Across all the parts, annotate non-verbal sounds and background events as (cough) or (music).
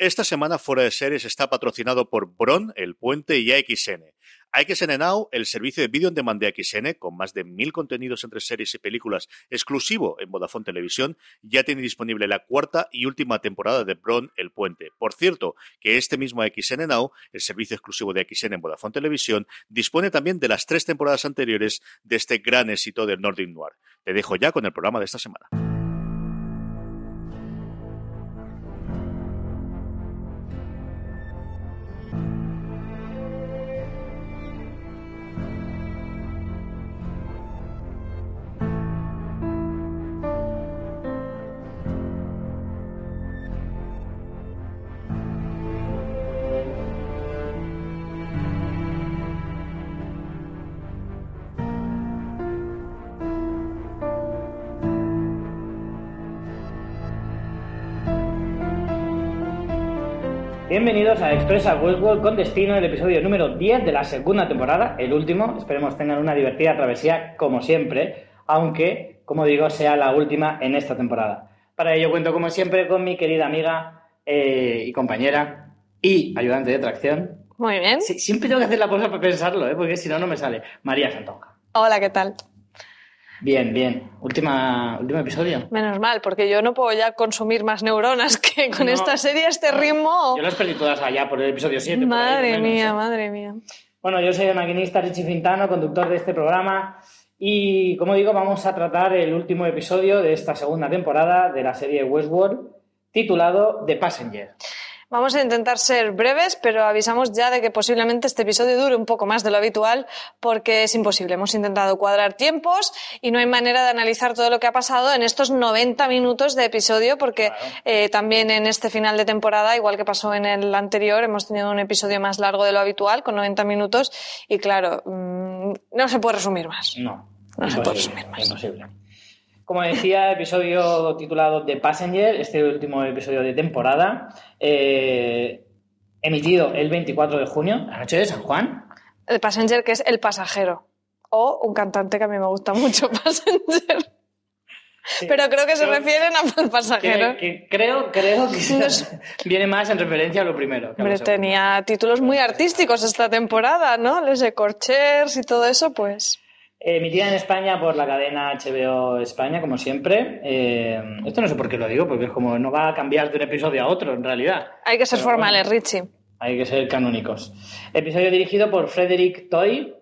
Esta semana Fuera de Series está patrocinado por Bron, El Puente y AXN. AXN Now, el servicio de vídeo en demand de AXN, con más de mil contenidos entre series y películas exclusivo en Vodafone Televisión, ya tiene disponible la cuarta y última temporada de Bron, El Puente. Por cierto, que este mismo AXN Now, el servicio exclusivo de AXN en Vodafone Televisión, dispone también de las tres temporadas anteriores de este gran éxito del Nordic Noir. Te dejo ya con el programa de esta semana. Bienvenidos a Expresa Westworld con destino el episodio número 10 de la segunda temporada, el último. Esperemos tener una divertida travesía como siempre, aunque, como digo, sea la última en esta temporada. Para ello cuento como siempre con mi querida amiga eh, y compañera y ayudante de tracción. Muy bien. Sí, siempre tengo que hacer la pausa para pensarlo, ¿eh? porque si no, no me sale. María Santonja. Hola, ¿qué tal? Bien, bien. Última, último episodio. Menos mal, porque yo no puedo ya consumir más neuronas que con No. esta serie, este ritmo. Yo las perdí todas allá por el episodio 7. por ahí, Madre mía, madre mía. Bueno, yo soy el maquinista Richie Fintano, conductor de este programa. Y como digo, vamos a tratar el último episodio de esta segunda temporada de la serie Westworld, titulado The Passenger. Vamos a intentar ser breves, pero avisamos ya de que posiblemente este episodio dure un poco más de lo habitual porque es imposible. Hemos intentado cuadrar tiempos y no hay manera de analizar todo lo que ha pasado en estos 90 minutos de episodio porque eh, también en este final de temporada, igual que pasó en el anterior, hemos tenido un episodio más largo de lo habitual con 90 minutos y claro, mm, no se puede resumir más. No, No se puede resumir más. imposible. Como decía, episodio titulado The Passenger, este último episodio de temporada, eh, emitido el 24 de junio, la noche de San Juan. El passenger que es el pasajero o un cantante que a mí me gusta mucho, (laughs) passenger. Pero creo que se refieren al pasajero. Que, que creo, creo que No sé. (laughs) viene más en referencia a lo primero. que Hombre, tenía títulos muy artísticos esta temporada, ¿no? Les de Corchers y todo eso, pues. Emitida en España por la cadena HBO España, como siempre. Eh, esto no sé por qué lo digo, porque es como no va a cambiar de un episodio a otro, en realidad. Hay que ser Pero formales, bueno, Richie. hay que ser canónicos. Episodio dirigido por Frederick Toy.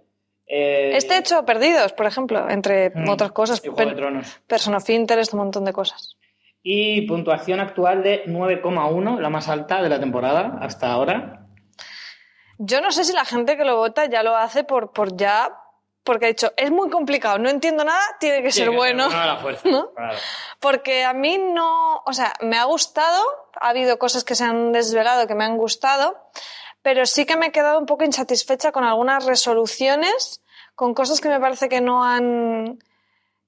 eh, Este hecho, Perdidos, por ejemplo, entre mm, otras cosas. y Juego de Tronos. Person of Interest, un montón de cosas. Y puntuación actual de 9,1, la más alta de la temporada hasta ahora. Yo no sé si la gente que lo vota ya lo hace por, por ya. Porque ha dicho, es muy complicado, no entiendo nada, tiene que ser que bueno. bueno a la fuerza. (laughs) ¿No? Claro. Porque a mí no, o sea, me ha gustado, ha habido cosas que se han desvelado que me han gustado, pero sí que me he quedado un poco insatisfecha con algunas resoluciones, con cosas que me parece que no han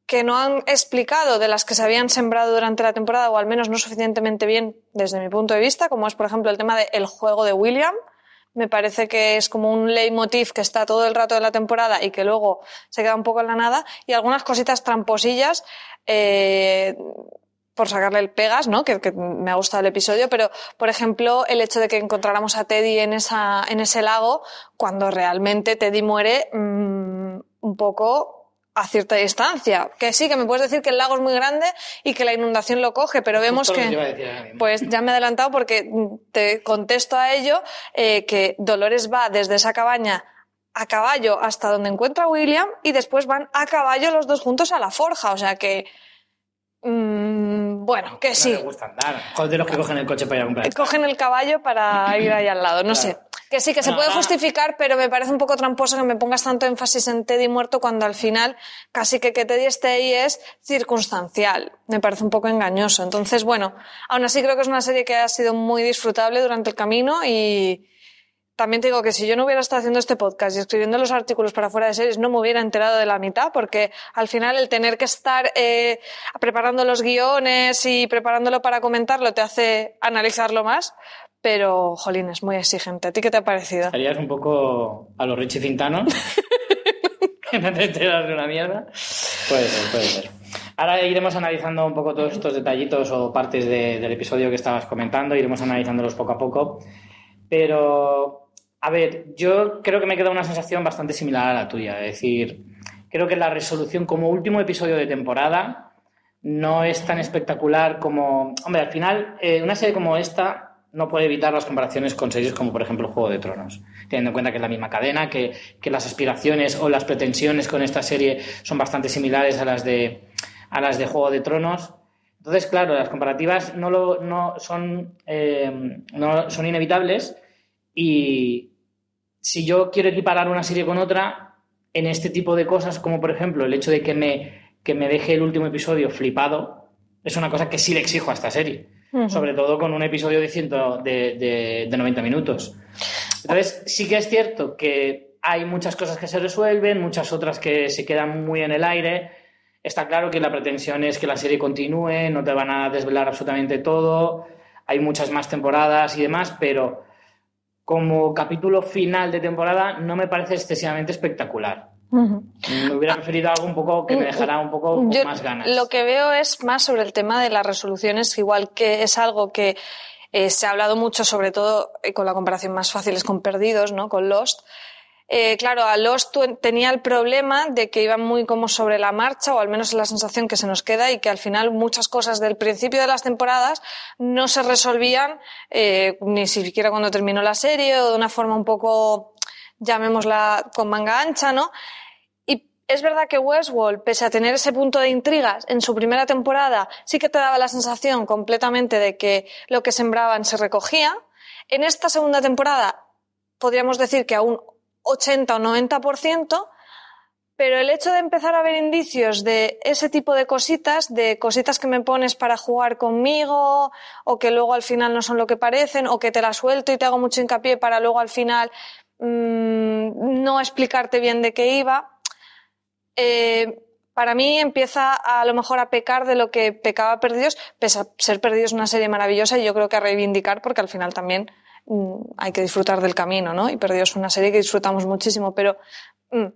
que no han explicado de las que se habían sembrado durante la temporada o al menos no suficientemente bien desde mi punto de vista, como es por ejemplo el tema del juego de William. Me parece que es como un leitmotiv que está todo el rato de la temporada y que luego se queda un poco en la nada. Y algunas cositas tramposillas eh, por sacarle el pegas, ¿no? Que, que me ha gustado el episodio, pero por ejemplo el hecho de que encontráramos a Teddy en esa en ese lago cuando realmente Teddy muere mm, un poco a cierta distancia. Que sí, que me puedes decir que el lago es muy grande y que la inundación lo coge, pero vemos Justo que pues ya me he adelantado porque te contesto a ello eh, que Dolores va desde esa cabaña a caballo hasta donde encuentra a William y después van a caballo los dos juntos a la forja. O sea que, mm, bueno, que No sí. gusta andar. Joder, de los que cogen el coche para ir a comprar. Cogen el caballo para ir ahí al lado, no Claro. sé. Que sí, que se No, puede justificar, pero me parece un poco tramposo que me pongas tanto énfasis en Teddy muerto cuando al final casi que que Teddy esté ahí es circunstancial. Me parece un poco engañoso. Entonces, bueno, aún así creo que es una serie que ha sido muy disfrutable durante el camino y también te digo que si yo no hubiera estado haciendo este podcast y escribiendo los artículos para fuera de series, no me hubiera enterado de la mitad, porque al final el tener que estar eh, preparando los guiones y preparándolo para comentarlo te hace analizarlo más. Pero, jolín, es muy exigente. ¿A ti qué te ha parecido? Harías un poco a los Richie Cintanos. (laughs) que no te enteras de una mierda. Puede ser, puede ser. Ahora iremos analizando un poco todos estos detallitos o partes de- del episodio que estabas comentando, iremos analizándolos poco a poco. Pero, a ver, yo creo que me queda una sensación bastante similar a la tuya. Es decir, creo que la resolución como último episodio de temporada no es tan espectacular como... Hombre, al final, eh, una serie como esta no puede evitar las comparaciones con series como, por ejemplo, Juego de Tronos. Teniendo en cuenta que es la misma cadena, que, que las aspiraciones o las pretensiones con esta serie son bastante similares a las de, a las de Juego de Tronos. Entonces, claro, las comparativas no, lo, no, son, eh, no son inevitables y si yo quiero equiparar una serie con otra, en este tipo de cosas, como por ejemplo el hecho de que me, que me deje el último episodio flipado, es una cosa que sí le exijo a esta serie. Ujú. Sobre todo con un episodio de, ciento, de, de, de 90 minutos. Entonces, sí que es cierto que hay muchas cosas que se resuelven, muchas otras que se quedan muy en el aire. Está claro que la pretensión es que la serie continúe, no te van a desvelar absolutamente todo, hay muchas más temporadas y demás, pero como capítulo final de temporada no me parece excesivamente espectacular. Me hubiera preferido algo un poco que me dejara un poco Yo más ganas. Lo que veo es más sobre el tema de las resoluciones, igual que es algo que eh, se ha hablado mucho, sobre todo eh, con la comparación más fácil es con Perdidos, ¿no? Con Lost. Eh, claro, a Lost tu- tenía el problema de que iban muy como sobre la marcha, o al menos es la sensación que se nos queda, y que al final muchas cosas del principio de las temporadas no se resolvían eh, ni siquiera cuando terminó la serie, o de una forma un poco, llamémosla, con manga ancha, ¿no? Es verdad que Westworld, pese a tener ese punto de intrigas en su primera temporada, sí que te daba la sensación completamente de que lo que sembraban se recogía. En esta segunda temporada podríamos decir que a un 80 o 90%, pero el hecho de empezar a ver indicios de ese tipo de cositas, de cositas que me pones para jugar conmigo, o que luego al final no son lo que parecen, o que te la suelto y te hago mucho hincapié para luego al final mm, no explicarte bien de qué iba, eh, para mí empieza a, lo mejor a pecar de lo que pecaba Perdidos, pese a ser Perdidos una serie maravillosa y yo creo que a reivindicar porque al final también hay que disfrutar del camino, ¿no? Y Perdidos es una serie que disfrutamos muchísimo, pero... mm.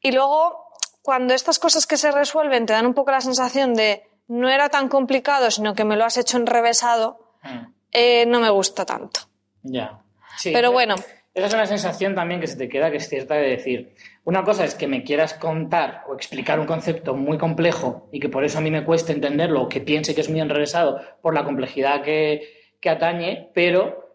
Y luego, cuando estas cosas que se resuelven te dan un poco la sensación de no era tan complicado, sino que me lo has hecho enrevesado, Mm, eh, no me gusta tanto. Ya. Sí, Pero bueno. Esa es una sensación también que se te queda, que es cierta, de decir, una cosa es que me quieras contar o explicar un concepto muy complejo y que por eso a mí me cueste entenderlo o que piense que es muy enrevesado por la complejidad que, que atañe, pero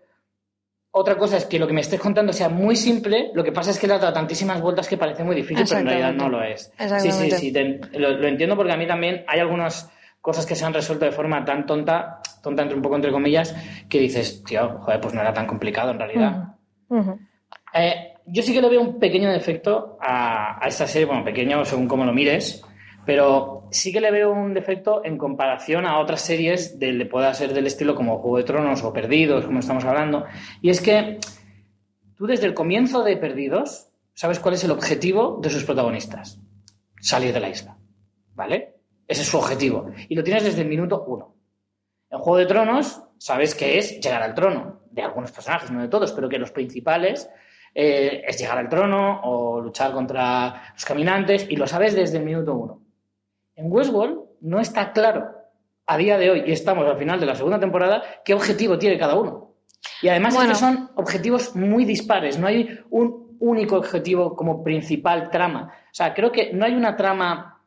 otra cosa es que lo que me estés contando sea muy simple, lo que pasa es que le has dado tantísimas vueltas que parece muy difícil, pero en realidad no lo es. Sí, sí, sí, te- lo, lo entiendo porque a mí también hay algunas cosas que se han resuelto de forma tan tonta, tonta entre un poco entre comillas, que dices, tío, joder, pues no era tan complicado en realidad. Eh, yo sí que le veo un pequeño defecto a, a esta serie, bueno, pequeño según cómo lo mires, pero sí que le veo un defecto en comparación a otras series de, pueda ser del estilo como Juego de Tronos o Perdidos, como estamos hablando, y es que tú desde el comienzo de Perdidos sabes cuál es el objetivo de sus protagonistas, salir de la isla, ¿vale? Ese es su objetivo, y lo tienes desde el minuto uno. En Juego de Tronos sabes que es llegar al trono, de algunos personajes, no de todos, pero que los principales eh, es llegar al trono o luchar contra los caminantes, y lo sabes desde el minuto uno. En Westworld no está claro a día de hoy, y estamos al final de la segunda temporada, qué objetivo tiene cada uno. Y además Bueno. es que son objetivos muy dispares, no hay un único objetivo como principal trama. O sea, creo que no hay una trama,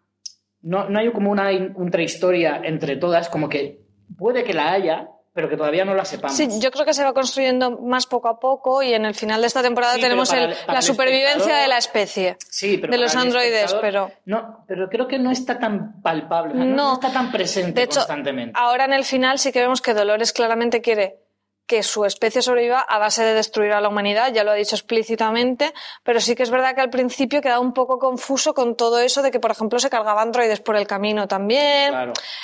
no, no hay como una intrahistoria entre todas, como que puede que la haya, pero que todavía no la sepamos. Sí, yo creo que se va construyendo más poco a poco y en el final de esta temporada Sí, tenemos el- la supervivencia de la especie. Sí, pero de los androides, pero- No, pero creo que no está tan palpable, no, está tan presente De hecho, constantemente. ahora en el final sí que vemos que Dolores claramente quiere que su especie sobreviva a base de destruir a la humanidad, ya lo ha dicho explícitamente, pero sí que es verdad que al principio quedaba un poco confuso con todo eso de que, por ejemplo, se cargaba androides por el camino también.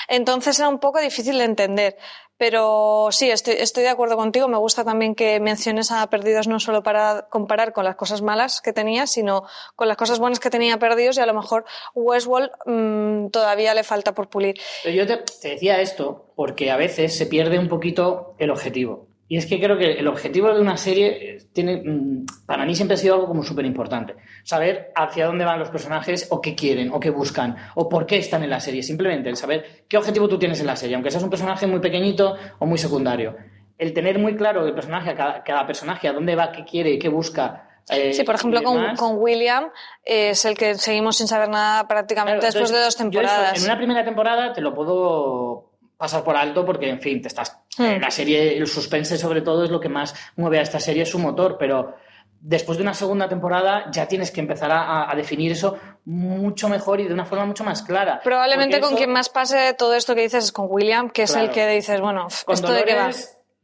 Entonces era un poco difícil de entender. Pero sí, estoy, estoy de acuerdo contigo. Me gusta también que menciones a Perdidos no solo para comparar con las cosas malas que tenía, sino con las cosas buenas que tenía Perdidos y a lo mejor Westworld mmm, todavía le falta por pulir. Pero yo te decía esto porque a veces se pierde un poquito el objetivo. Y es que creo que el objetivo de una serie tiene, mm, para mí siempre ha sido algo como súper importante. Saber hacia dónde van los personajes o qué quieren o qué buscan o por qué están en la serie. Simplemente el saber qué objetivo tú tienes en la serie, aunque seas un personaje muy pequeñito o muy secundario. El tener muy claro el personaje, cada, personaje, a dónde va, qué quiere, qué busca, eh, sí, por ejemplo, con, con, William eh, es el que seguimos sin saber nada prácticamente después de dos temporadas. en una primera temporada te lo puedo pasar por alto porque, en fin, te estás. Hmm. La serie, el suspense, sobre todo, es lo que más mueve a esta serie, es su motor, pero después de una segunda temporada ya tienes que empezar a, definir eso mucho mejor y de una forma mucho más clara. Probablemente con quien más pase todo esto que dices es con William, que es el que dices, bueno, ¿esto de qué va?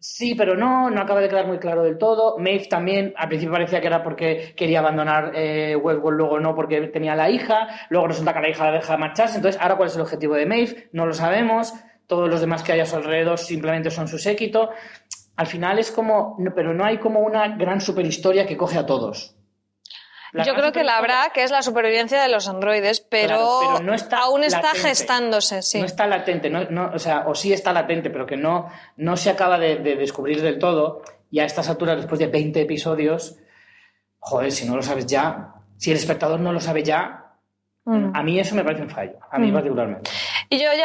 Sí, pero no, no acaba de quedar muy claro del todo. Maeve también, al principio parecía que era porque quería abandonar eh, Westworld, luego no porque tenía la hija, luego resulta que la hija la deja marcharse, entonces ahora cuál es el objetivo de Maeve, no lo sabemos todos los demás que hay a su alrededor simplemente son su séquito. Al final es como, pero no hay como una gran superhistoria que coge a todos. Yo creo que la habrá, que es la supervivencia de los androides, pero, no está aún está gestándose, sí. No está latente, no, o sea, o sí está latente, pero que no, no se acaba de, descubrir del todo. Y a estas alturas, después de 20 episodios, joder, si no lo sabes ya, si el espectador no lo sabe ya, mm. a mí eso me parece un fallo, a mí mm. particularmente. Y yo ya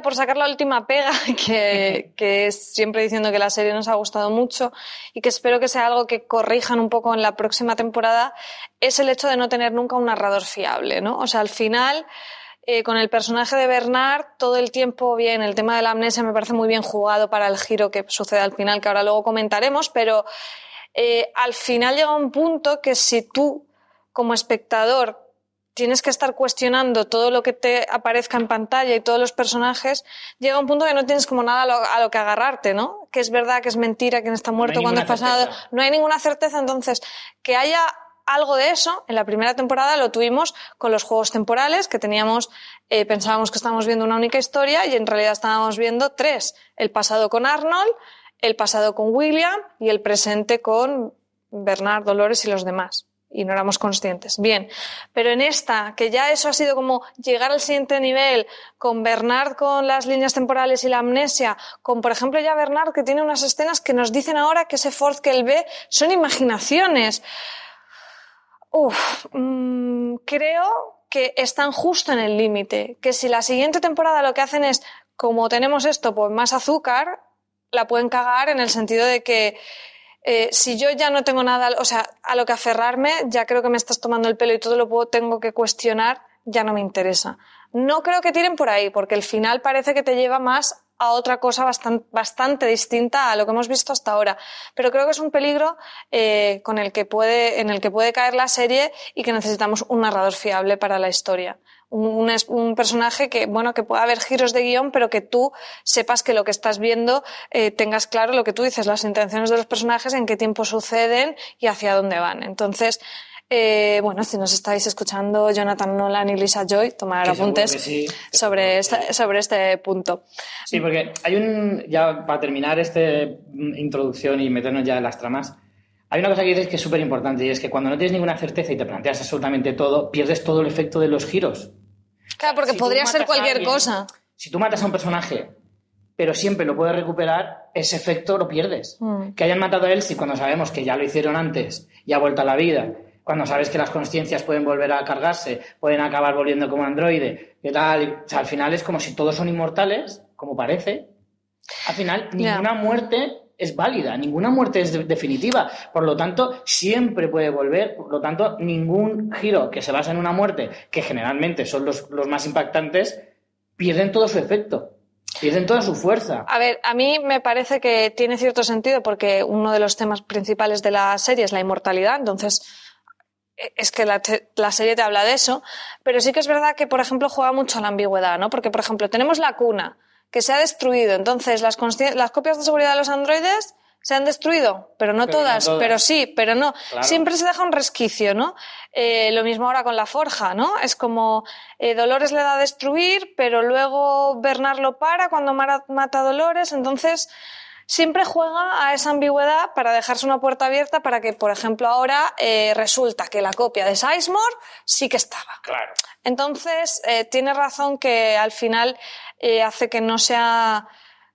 por sacar la última pega, (laughs) que, es siempre diciendo que la serie nos ha gustado mucho y que espero que sea algo que corrijan un poco en la próxima temporada, es el hecho de no tener nunca un narrador fiable, ¿no? O sea, al final, eh, con el personaje de Bernard, todo el tiempo bien, el tema de la amnesia me parece muy bien jugado para el giro que sucede al final, que ahora luego comentaremos, pero eh, al final llega un punto que si tú, como espectador, tienes que estar cuestionando todo lo que te aparezca en pantalla y todos los personajes, llega un punto que no tienes como nada a lo, que agarrarte, ¿no? Que es verdad, que es mentira, quién está muerto, cuando es pasado. No hay ninguna certeza. Entonces, que haya algo de eso, en la primera temporada lo tuvimos con los juegos temporales, que teníamos, eh, pensábamos que estábamos viendo una única historia y en realidad estábamos viendo tres. El pasado con Arnold, el pasado con William y el presente con Bernard, Dolores y los demás y no éramos conscientes. Bien, pero en esta, que ya eso ha sido como llegar al siguiente nivel, con Bernard con las líneas temporales y la amnesia, con por ejemplo ya Bernard que tiene unas escenas que nos dicen ahora que ese Ford que él ve son imaginaciones. Uf, mm, creo que están justo en el límite, que si la siguiente temporada lo que hacen es, como tenemos esto, pues más azúcar, la pueden cagar en el sentido de que eh, si yo ya no tengo nada, o sea, a lo que aferrarme, ya creo que me estás tomando el pelo y todo lo tengo que cuestionar, ya no me interesa. No creo que tiren por ahí, porque el final parece que te lleva más a otra cosa bastante, bastante distinta a lo que hemos visto hasta ahora. Pero creo que es un peligro eh, con el que puede, en el que puede caer la serie y que necesitamos un narrador fiable para la historia un, personaje que, bueno, que pueda haber giros de guion, pero que tú sepas que lo que estás viendo eh, tengas claro lo que tú dices, las intenciones de los personajes, en qué tiempo suceden y hacia dónde van. Entonces, Eh, bueno, si nos estáis escuchando, Jonathan Nolan y Lisa Joy, tomar Que apuntes sí, sobre, este, sobre este punto. Sí, porque hay un. Ya para terminar esta introducción y meternos ya en las tramas, hay una cosa que dices que es súper importante y es que cuando no tienes ninguna certeza y te planteas absolutamente todo, pierdes todo el efecto de los giros. Claro, porque Si podría ser cualquier alguien, cosa. Si tú matas a un personaje, pero siempre lo puedes recuperar, ese efecto lo pierdes. Mm. Que hayan matado a Elsie cuando sabemos que ya lo hicieron antes y ha vuelto a la vida, cuando sabes que las conciencias pueden volver a cargarse, pueden acabar volviendo como androide, ¿qué tal? O sea, al final es como si todos son inmortales, como parece. Al final, ninguna muerte es válida, ninguna muerte es de- definitiva. Por lo tanto, siempre puede volver. Por lo tanto, ningún giro que se basa en una muerte, que generalmente son los, los más impactantes, pierden todo su efecto, pierden toda su fuerza. A ver, a mí me parece que tiene cierto sentido porque uno de los temas principales de la serie es la inmortalidad, entonces es que la, te- la serie te habla de eso, pero sí que es verdad que, por ejemplo, juega mucho a la ambigüedad, ¿no? Porque, por ejemplo, tenemos la cuna que se ha destruido, entonces las, las copias de seguridad de los androides se han destruido, pero no, Pero no todas, pero sí, pero no. Claro. Siempre se deja un resquicio, ¿no? Eh, lo mismo ahora con la forja, ¿no? Es como eh, Dolores le da a destruir, pero luego Bernard lo para cuando mara- mata a Dolores, entonces siempre juega a esa ambigüedad para dejarse una puerta abierta para que, por ejemplo, ahora eh, resulta que la copia de Sizemore sí que estaba. Claro. Entonces, eh, tiene razón que al final eh, hace que no sea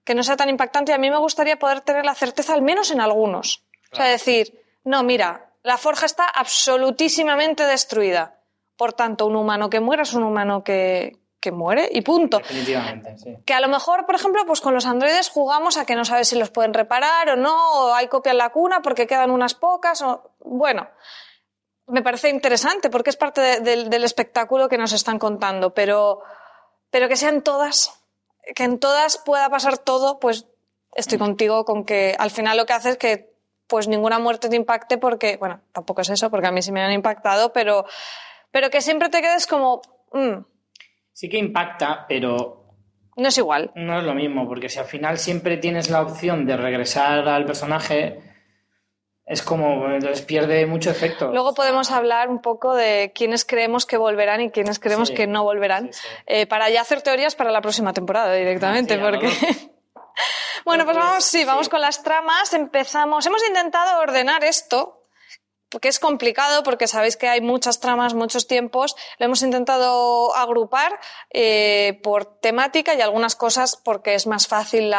que no sea tan impactante y a mí me gustaría poder tener la certeza al menos en algunos. O sea, decir, no, mira, la forja está absolutísimamente destruida. Por tanto, un humano que muera es un humano que, que muere y punto. Definitivamente, sí. Que a lo mejor, por ejemplo, pues con los androides jugamos a que no sabes si los pueden reparar o no, o hay copia en la cuna porque quedan unas pocas, o bueno, me parece interesante porque es parte de- del- del espectáculo que nos están contando, pero, pero que sean todas, que en todas pueda pasar todo, pues estoy contigo con que al final lo que hace es que pues ninguna muerte te impacte porque, bueno, tampoco es eso, porque a mí sí me han impactado, pero, pero que siempre te quedes como, mm, Sí que impacta, pero no es igual. no es lo mismo, porque si al final siempre tienes la opción de regresar al personaje, es como, entonces pierde mucho efecto. Luego podemos hablar un poco de quiénes creemos que volverán y quiénes creemos Sí. que no volverán, Sí, sí. eh, para ya hacer teorías para la próxima temporada directamente, Ah, porque... (laughs) bueno, pues Pues, vamos, sí. vamos con las tramas. Empezamos. Hemos intentado ordenar esto. Porque es complicado, porque sabéis que hay muchas tramas, muchos tiempos. Lo hemos intentado agrupar eh, por temática y algunas cosas porque es más fácil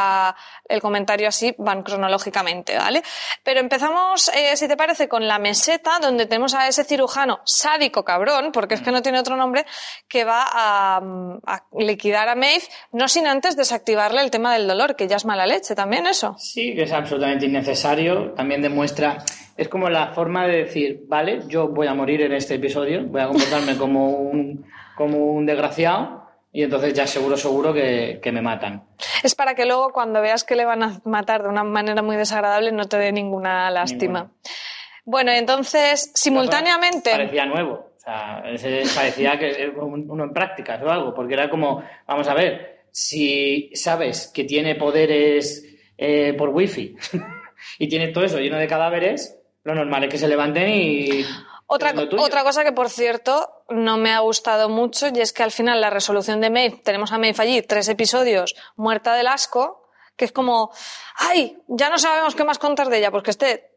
el comentario así, van cronológicamente, ¿vale? Pero empezamos, eh, si te parece, con la meseta, donde tenemos a ese cirujano sádico cabrón, porque es que no tiene otro nombre, que va a, a liquidar a Maeve, no sin antes desactivarle el tema del dolor, que ya es mala leche también eso. Sí, que es absolutamente innecesario. También demuestra, es como la forma de decir, vale, yo voy a morir en este episodio, voy a comportarme como un, como un desgraciado y entonces ya seguro, seguro que, que me matan. Es para que luego cuando veas que le van a matar de una manera muy desagradable no te dé ninguna lástima. Ninguna. Bueno, entonces, simultáneamente... Parecía nuevo. O sea, parecía que uno en prácticas o algo, porque era como, vamos a ver, si sabes que tiene poderes eh, por wifi (laughs) y tiene todo eso lleno de cadáveres, lo normal es que se levanten y... Otra, otra cosa que, por cierto, no me ha gustado mucho y es que al final la resolución de Maeve, tenemos a Maeve allí, tres episodios, muerta del asco, que es como, ¡ay! Ya no sabemos qué más contar de ella, pues que esté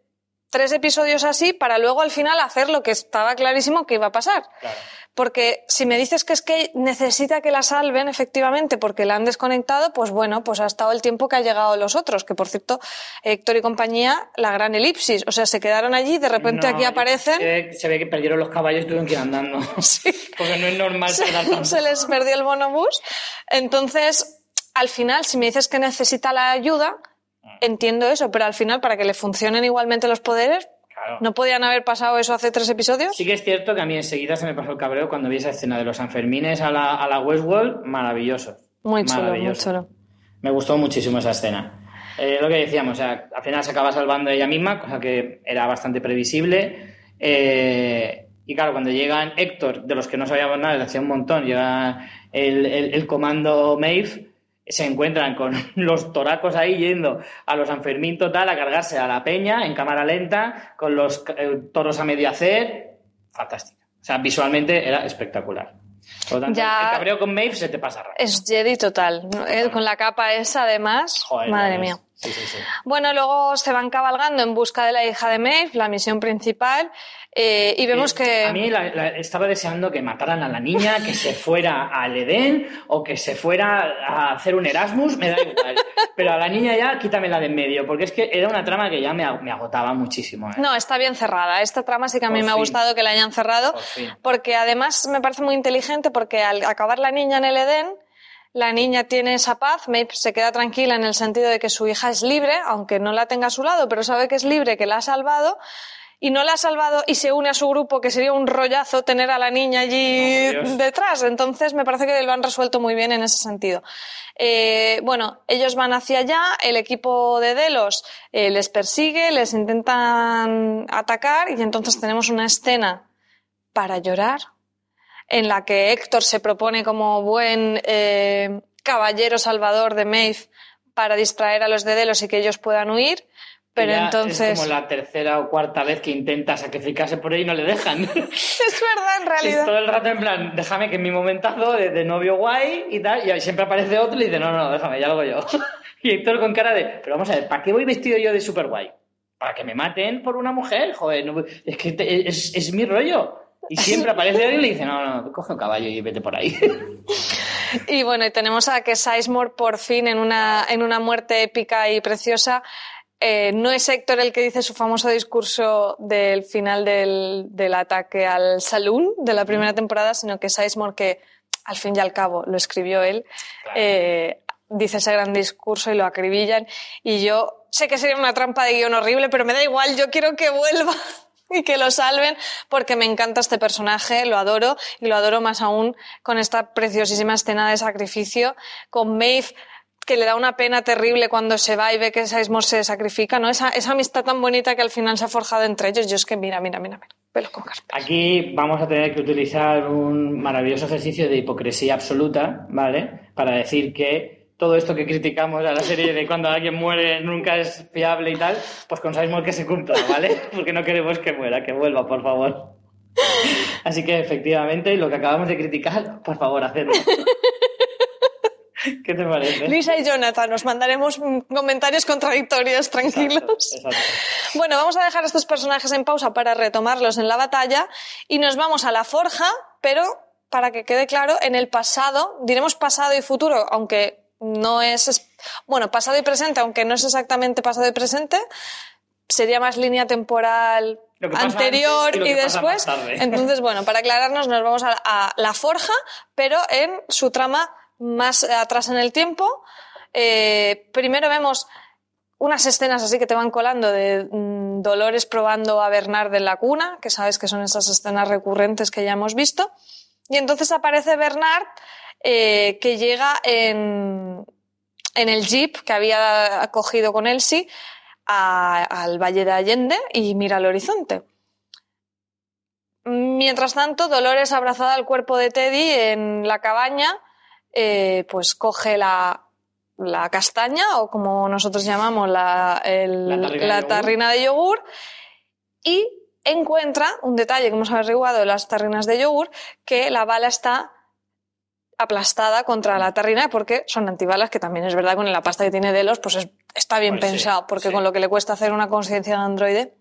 tres episodios así para luego al final hacer lo que estaba clarísimo que iba a pasar. Claro. Porque si me dices que es que necesita que la salven efectivamente porque la han desconectado, pues bueno, pues ha estado el tiempo que ha llegado los otros, que por cierto, Héctor y compañía, la gran elipsis, o sea, se quedaron allí, de repente No, aquí aparecen. Se ve, se ve que perdieron los caballos y tuvieron que ir andando. (laughs) Porque no es normal se, tanto. (laughs) se les perdió el bonobús. Entonces, al final, si me dices que necesita la ayuda, entiendo eso, pero al final, para que le funcionen igualmente los poderes, Claro. ¿no podían haber pasado eso hace tres episodios? Sí que es cierto que a mí enseguida se me pasó el cabreo cuando vi esa escena de los Sanfermines a la, a la Westworld, maravilloso. Muy chulo, muy Maravilloso. chulo. Me gustó muchísimo esa escena. Eh, lo que decíamos, o sea, al final se acaba salvando ella misma, cosa que era bastante previsible. Eh, y claro, cuando llegan Héctor, de los que no sabíamos nada desde hacía un montón, llega el, el- el comando Maeve, se encuentran con (laughs) los toracos ahí yendo a los Sanfermín total a cargarse a la peña en cámara lenta, con los eh, toros a medio hacer. fantástica. O sea, visualmente era espectacular. Por lo tanto, Ya- el cabreo con Maeve se te pasa rápido. Es Jedi total. Con la capa esa, además. Joder, Madre mía. Sí, sí, sí. Bueno, luego se van cabalgando en busca de la hija de Maeve, la misión principal, eh, y vemos Eh, que... A mí la- la- estaba deseando que mataran a la niña, que se fuera al Edén o que se fuera a hacer un Erasmus, me da igual. Pero a la niña ya quítamela de en medio, porque es que era una trama que ya me, ag- me agotaba muchísimo. ¿eh? No, está bien cerrada. Esta trama sí que a mí Por me ha gustado que la hayan cerrado, Por porque además me parece muy inteligente porque al acabar la niña en el Edén, la niña tiene esa paz, Maeve se queda tranquila en el sentido de que su hija es libre, aunque no la tenga a su lado, pero sabe que es libre, que la ha salvado. Y no la ha salvado y se une a su grupo, que sería un rollazo tener a la niña allí Oh, detrás. Entonces me parece que lo han resuelto muy bien en ese sentido. Eh, bueno, ellos van hacia allá, el equipo de Delos eh, les persigue, les intentan atacar y entonces tenemos una escena para llorar en la que Héctor se propone como buen eh, caballero salvador de Maeve para distraer a los de Delos y que ellos puedan huir. Pero Ya entonces... Es como la tercera o cuarta vez que intenta sacrificarse por ahí y no le dejan. (laughs) Es verdad, en Es realidad. todo el rato en plan, déjame que en mi momentazo de, de novio guay y tal, y siempre aparece otro y dice, no, no, déjame, ya lo hago yo. (laughs) y Héctor con cara de, pero vamos a ver, ¿para qué voy vestido yo de super guay? ¿Para que me maten por una mujer? Joder, no- es que te- es, es mi rollo. Y siempre aparece alguien y le dice, no, no, coge un caballo y vete por ahí. (laughs) Y bueno, y tenemos a que Sizemore por fin en una, en una muerte épica y preciosa. eh, no es Héctor el que dice su famoso discurso del final del, del ataque al saloon de la primera temporada, sino que Sizemore, que al fin y al cabo lo escribió él, eh, dice ese gran discurso y lo acribillan. Y yo sé que sería una trampa de guion horrible, pero me da igual, yo quiero que vuelva (laughs) y que lo salven porque me encanta este personaje, lo adoro y lo adoro más aún con esta preciosísima escena de sacrificio con Maeve que le da una pena terrible cuando se va y ve que Sizemore se sacrifica, ¿no? Esa, esa amistad tan bonita que al final se ha forjado entre ellos. Yo es que mira, mira, mira, mira, con. Aquí vamos a tener que utilizar un maravilloso ejercicio de hipocresía absoluta, ¿vale? Para decir que todo esto que criticamos a la serie de cuando alguien muere nunca es fiable y tal, pues con Sizemore que se cumpla, ¿vale? (laughs) Porque no queremos que muera, que vuelva, por favor. Así que efectivamente, lo que acabamos de criticar, por favor, hacedlo. (laughs) ¿Qué te parece? Lisa y Jonathan, nos mandaremos comentarios contradictorios, tranquilos. Exacto. Bueno, vamos a dejar estos personajes en pausa para retomarlos en la batalla y nos vamos a la forja, pero para que quede claro, en el pasado, diremos pasado y futuro, aunque no es, bueno, pasado y presente, aunque no es exactamente pasado y presente, sería más línea temporal anterior y después. Entonces, (laughs) bueno, para aclararnos, nos vamos a, a la forja, pero en su trama más atrás en el tiempo. Eh, primero vemos unas escenas así que te van colando de mm, Dolores probando a Bernard en la cuna, que sabes que son esas escenas recurrentes que ya hemos visto. Y entonces aparece Bernard eh, que llega en, en el jeep que había cogido con Elsie a- al Valle de Allende y mira al horizonte. Mientras tanto, Dolores, abrazada al cuerpo de Teddy en la cabaña, eh, pues coge la, la castaña, o como nosotros llamamos la, el- La tarrina de la yogur. tarrina de yogur, y encuentra un detalle que hemos averiguado de las tarrinas de yogur, que la bala está aplastada contra la tarrina porque son antibalas, que también es verdad con la pasta que tiene Delos, pues es- está bien Pues sí, pensado, porque sí. con lo que le cuesta hacer una conciencia de androide.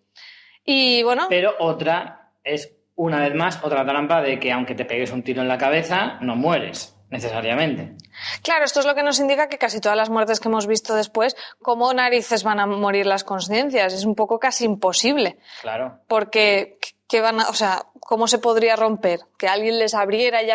Y bueno, Pero otra es, una vez más, otra trampa de que aunque te pegues un tiro en la cabeza, no mueres, necesariamente. claro, esto es lo que nos indica que casi todas las muertes que hemos visto después, ¿cómo narices van a morir las conciencias? Es un poco casi imposible. Claro. Porque, ¿qué van a, o sea, ¿cómo se podría romper? Que alguien les abriera ya.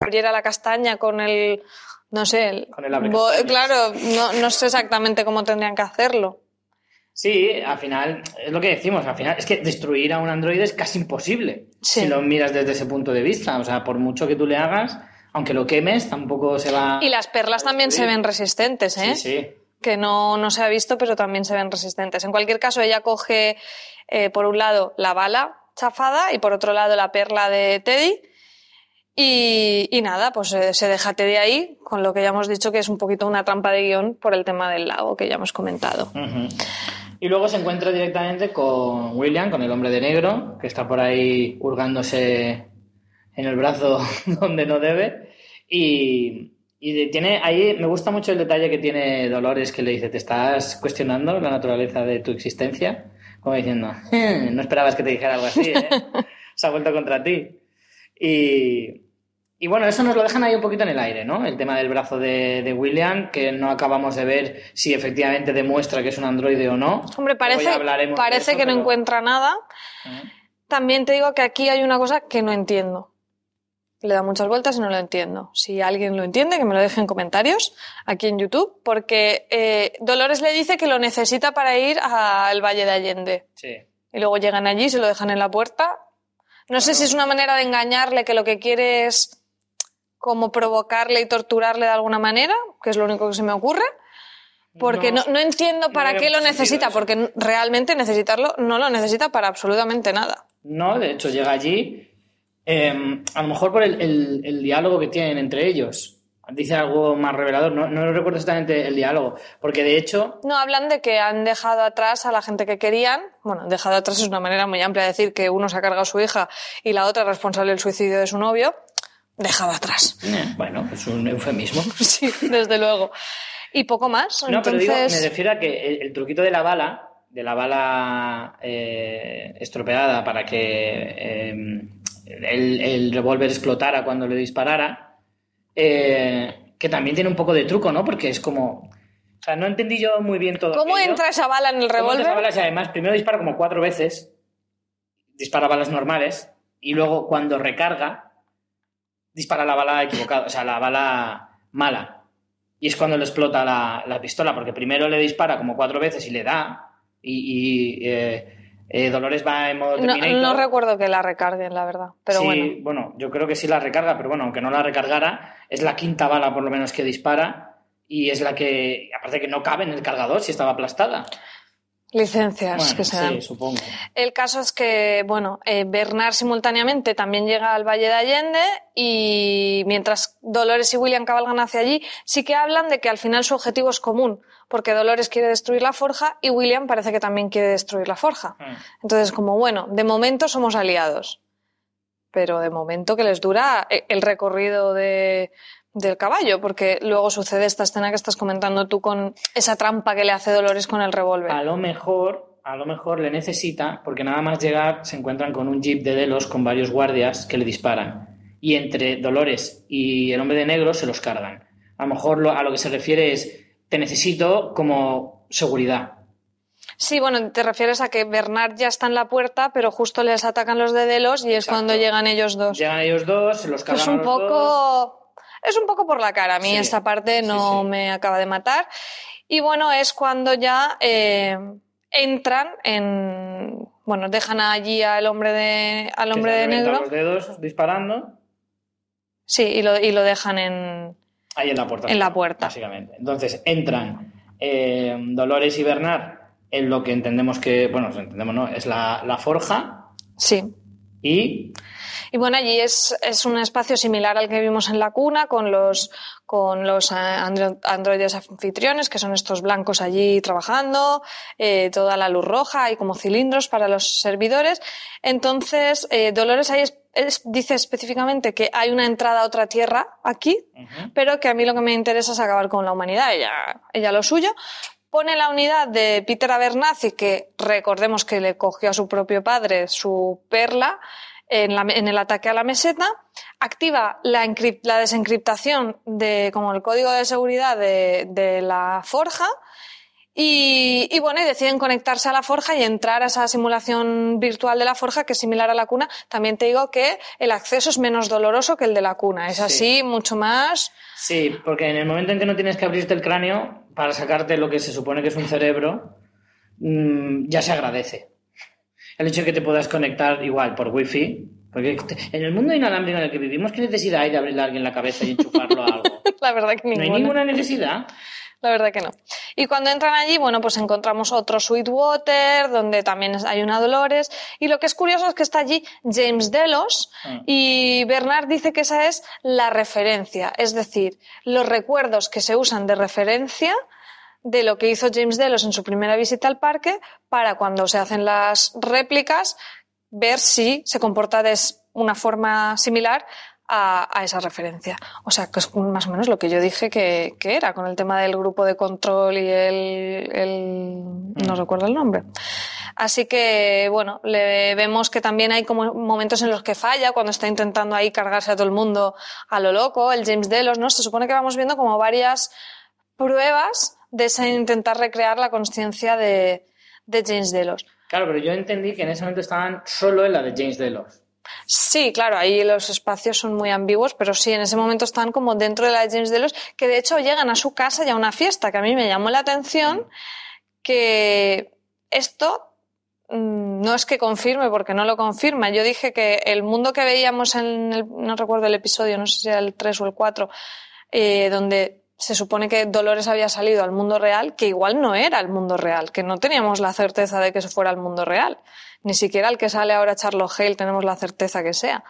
Abriera la castaña con el, no sé, el, Con el bo- claro, no, no sé exactamente cómo tendrían que hacerlo. Sí, al final, es lo que decimos, al final es que destruir a un androide es casi imposible Sí. si lo miras desde ese punto de vista. O sea, por mucho que tú le hagas, aunque lo quemes, tampoco se va... Y las perlas también se ven resistentes, ¿eh? Sí, sí. que no, no se ha visto, pero también se ven resistentes. En cualquier caso, ella coge, eh, por un lado, la bala chafada y por otro lado, la perla de Teddy. Y, y nada, pues eh, se deja Teddy ahí, con lo que ya hemos dicho que es un poquito una trampa de guion por el tema del lago que ya hemos comentado. Ujú. Y luego se encuentra directamente con William, con el hombre de negro, que está por ahí hurgándose en el brazo (laughs) donde no debe. Y, y de- tiene ahí, me gusta mucho el detalle que tiene Dolores, que le dice, ¿te estás cuestionando la naturaleza de tu existencia? Como diciendo, "Eh, no esperabas que te dijera algo así, ¿eh? (laughs) Se ha vuelto contra ti. Y, y bueno, eso nos lo dejan ahí un poquito en el aire, ¿no? El tema del brazo de, de William, que no acabamos de ver si efectivamente demuestra que es un androide o no. Hombre, parece, parece eso, que no encuentra nada. También te digo que aquí hay una cosa que no entiendo. Le da muchas vueltas y no lo entiendo. Si alguien lo entiende, que me lo deje en comentarios aquí en YouTube, porque eh, Dolores le dice que lo necesita para ir al Valle de Allende. Sí. Y luego llegan allí, se lo dejan en la puerta. No sé si es una manera de engañarle, que lo que quiere es como provocarle y torturarle de alguna manera, que es lo único que se me ocurre. Porque no, No, no entiendo para qué lo necesita, porque realmente necesitarlo no lo necesita para absolutamente nada. No, de hecho llega allí, eh, a lo mejor por el, el- el diálogo que tienen entre ellos. Dice algo más revelador, no, no recuerdo exactamente el diálogo, porque de hecho, No, hablan de que han dejado atrás a la gente que querían. Bueno, dejado atrás es una manera muy amplia de decir que uno se ha cargado a su hija y la otra es responsable del suicidio de su novio. Dejado atrás. eh, bueno, es un eufemismo. (laughs) Sí, desde luego. Y poco más. No, pero digo, Entonces, me refiero a que el, el truquito de la bala, de la bala eh, estropeada para que eh, el, el revólver explotara cuando le disparara, eh, que también tiene un poco de truco, ¿no? Porque es como... O sea, no entendí yo muy bien todo ¿cómo aquello. entra esa bala en el ¿Cómo entra esa revólver? bala? Y además, primero dispara como cuatro veces, dispara balas normales, y luego cuando recarga, dispara la bala equivocada, o sea, la bala mala. Y es cuando le explota la, la pistola, porque primero le dispara como cuatro veces y le da, y, y, eh, eh, Dolores va en modo No, Terminator. no recuerdo que la recarguen, la verdad. Pero sí, bueno. yo creo que sí la recarga, pero bueno, aunque no la recargara, es la quinta bala por lo menos que dispara, y es la que, aparte que no cabe en el cargador si estaba aplastada. Licencias Bueno, que se sí, dan. supongo. El caso es que, bueno, eh, Bernard simultáneamente también llega al Valle de Allende y mientras Dolores y William cabalgan hacia allí, sí que hablan de que al final su objetivo es común, porque Dolores quiere destruir la forja y William parece que también quiere destruir la forja. Mm. Entonces, como bueno, de momento somos aliados, pero de momento que les dura eh, el recorrido de, del caballo, porque luego sucede esta escena que estás comentando tú con esa trampa que le hace Dolores con el revólver. A lo mejor, a lo mejor le necesita, porque nada más llegar se encuentran con un jeep de Delos con varios guardias que le disparan. Y entre Dolores y el hombre de negro se los cargan. A lo mejor lo- a lo que se refiere es, te necesito como seguridad. Sí, bueno, te refieres a que Bernard ya está en la puerta, pero justo les atacan los de Delos y es Exacto. cuando llegan ellos dos. Llegan ellos dos, se los cargan Es un los dos. Es un poco por la cara. A mí Sí, esta parte sí, no sí. me acaba de matar. Y bueno, es cuando ya eh, entran en. bueno, dejan allí al hombre de, al hombre de negro. los dedos disparando. Sí, y lo, y lo dejan en, Ahí en la puerta. en la puerta. Básicamente. Entonces entran eh, Dolores y Bernard en lo que entendemos que, bueno, entendemos, ¿no? Es la, la forja Sí. y Y bueno, allí es, es un espacio similar al que vimos en la cuna, con los, con los andro- androides anfitriones, que son estos blancos allí trabajando, eh, toda la luz roja, hay como cilindros para los servidores. Entonces, eh, Dolores ahí es- es- dice específicamente que hay una entrada a otra tierra aquí, pero que a mí lo que me interesa es acabar con la humanidad, ella, ella lo suyo. Pone la unidad de Peter Abernathy, que recordemos que le cogió a su propio padre su perla en, la- en el ataque a la meseta, activa la, encrip- la desencriptación de como el código de seguridad de, de la forja y, y bueno, y deciden conectarse a la forja y entrar a esa simulación virtual de la forja que es similar a la cuna. También te digo que el acceso es menos doloroso que el de la cuna, es Sí. así, mucho más. Sí, porque en el momento en que no tienes que abrirte el cráneo para sacarte lo que se supone que es un cerebro, mm, ya se agradece. El hecho de que te puedas conectar igual por wifi, porque en el mundo inalámbrico en el que vivimos, ¿qué necesidad hay de abrirle a alguien la cabeza y enchufarlo a algo? (laughs) La verdad que No ninguna. hay ninguna necesidad. La verdad que no. Y cuando entran allí, bueno, pues encontramos otro Sweetwater, donde también hay una Dolores. Y lo que es curioso es que está allí James Delos Ah. y Bernard dice que esa es la referencia. Es decir, los recuerdos que se usan de referencia de lo que hizo James Delos en su primera visita al parque para cuando se hacen las réplicas ver si se comporta de una forma similar a, a esa referencia. O sea, que es más o menos lo que yo dije que, que era con el tema del grupo de control y el... el- no recuerdo el nombre. Así que, bueno, le vemos que también hay como momentos en los que falla, cuando está intentando ahí cargarse a todo el mundo a lo loco, el James Delos, ¿no? Se supone que vamos viendo como varias pruebas de ese intentar recrear la conciencia de, de James Delos. Claro, pero yo entendí que en ese momento estaban solo en la de James Delos. Sí, claro, ahí los espacios son muy ambiguos, pero sí, en ese momento están como dentro de la de James Delos, que de hecho llegan a su casa y a una fiesta, que a mí me llamó la atención que esto mm, no es que confirme, porque no lo confirma. Yo dije que el mundo que veíamos en el, no recuerdo el episodio, no sé si era el 3 o el 4, eh, donde se supone que Dolores había salido al mundo real, que igual no era el mundo real, que no teníamos la certeza de que eso fuera el mundo real. Ni siquiera el que sale ahora Charlo Hale tenemos la certeza que sea.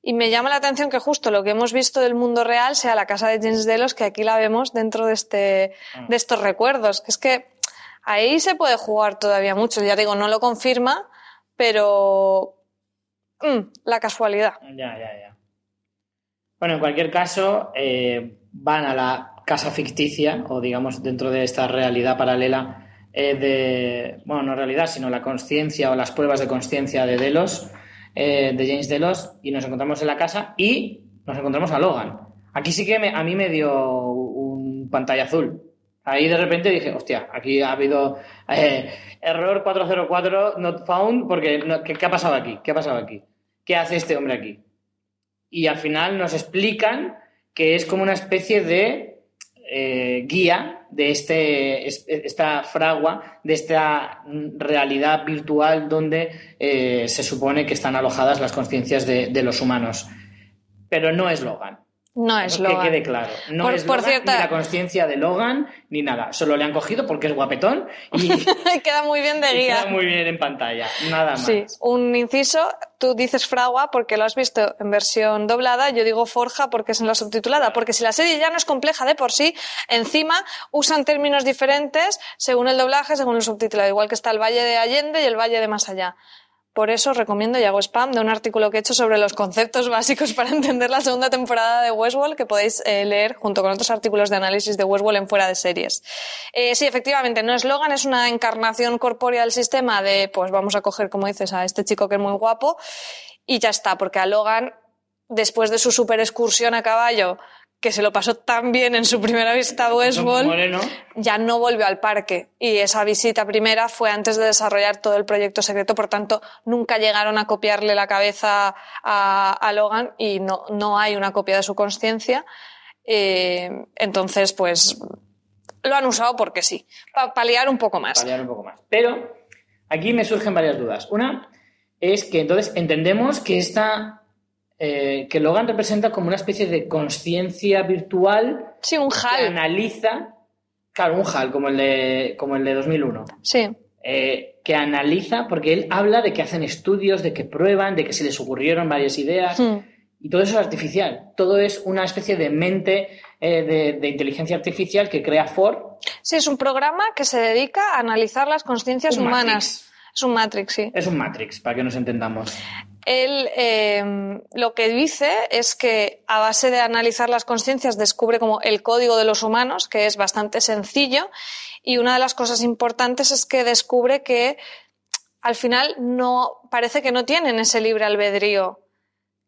Y me llama la atención que justo lo que hemos visto del mundo real sea la casa de James Delos, que aquí la vemos dentro de, este, de estos recuerdos. Es que ahí se puede jugar todavía mucho. Ya digo, no lo confirma, pero mm, la casualidad. Ya, ya, ya. Bueno, en cualquier caso, eh, van a la casa ficticia, o digamos dentro de esta realidad paralela eh, de, bueno, no realidad, sino la conciencia o las pruebas de conciencia de Delos, eh, de James Delos, y nos encontramos en la casa y nos encontramos a Logan. Aquí sí que a mí me dio un pantalla azul. Ahí de repente dije, hostia, aquí ha habido eh, error 404 not found, porque no- ¿qué, qué ha pasado aquí? ¿Qué ha pasado aquí? ¿Qué hace este hombre aquí? Y al final nos explican que es como una especie de eh, guía de este, es- esta fragua, de esta realidad virtual donde eh, se supone que están alojadas las conciencias de, los humanos. Pero no es Logan. No es Logan. Que quede claro. No Por- es por Logan, ni la conciencia de Logan, ni nada. Solo le han cogido porque es guapetón y, (laughs) y Queda muy bien de guía. queda muy bien en pantalla. Nada más. Sí, un inciso, tú dices fragua porque lo has visto en versión doblada, yo digo forja porque es en la subtitulada, porque si la serie ya no es compleja de por sí, encima usan términos diferentes según el doblaje, según el subtitulado, igual que está el Valle de Allende y el Valle de Más Allá. Por eso recomiendo y hago spam de un artículo que he hecho sobre los conceptos básicos (laughs) para entender la segunda temporada de Westworld que podéis eh, leer junto con otros artículos de análisis de Westworld en fuera de series. Eh, sí, efectivamente, no es Logan, es una encarnación corpórea del sistema de, pues vamos a coger, como dices, a este chico que es muy guapo y ya está, porque a Logan, después de su super excursión a caballo, que se lo pasó tan bien en su primera visita a Westworld, Moreno. ya no volvió al parque. Y esa visita primera fue antes de desarrollar todo el proyecto secreto, por tanto, nunca llegaron a copiarle la cabeza a, a Logan y no, no hay una copia de su conciencia. Eh, entonces, pues lo han usado porque sí, para paliar un poco más. paliar un poco más. Pero Aquí me surgen varias dudas. Una es que entonces entendemos que esta eh, que Logan representa como una especie de conciencia virtual Sí, un que analiza, claro, un HAL como el de, como el de 2001, Sí. eh, que analiza, porque él habla de que hacen estudios, de que prueban, de que se les ocurrieron varias ideas, Hmm. y todo eso es artificial. Todo es una especie de mente eh, de, de inteligencia artificial que crea Ford. Sí, es un programa que se dedica a analizar las conciencias humanas. Matrix. Es un Matrix, sí. Es un Matrix, para que nos entendamos. Él eh, lo que dice es que a base de analizar las conciencias descubre como el código de los humanos, que es bastante sencillo, y una de las cosas importantes es que descubre que al final no parece que no tienen ese libre albedrío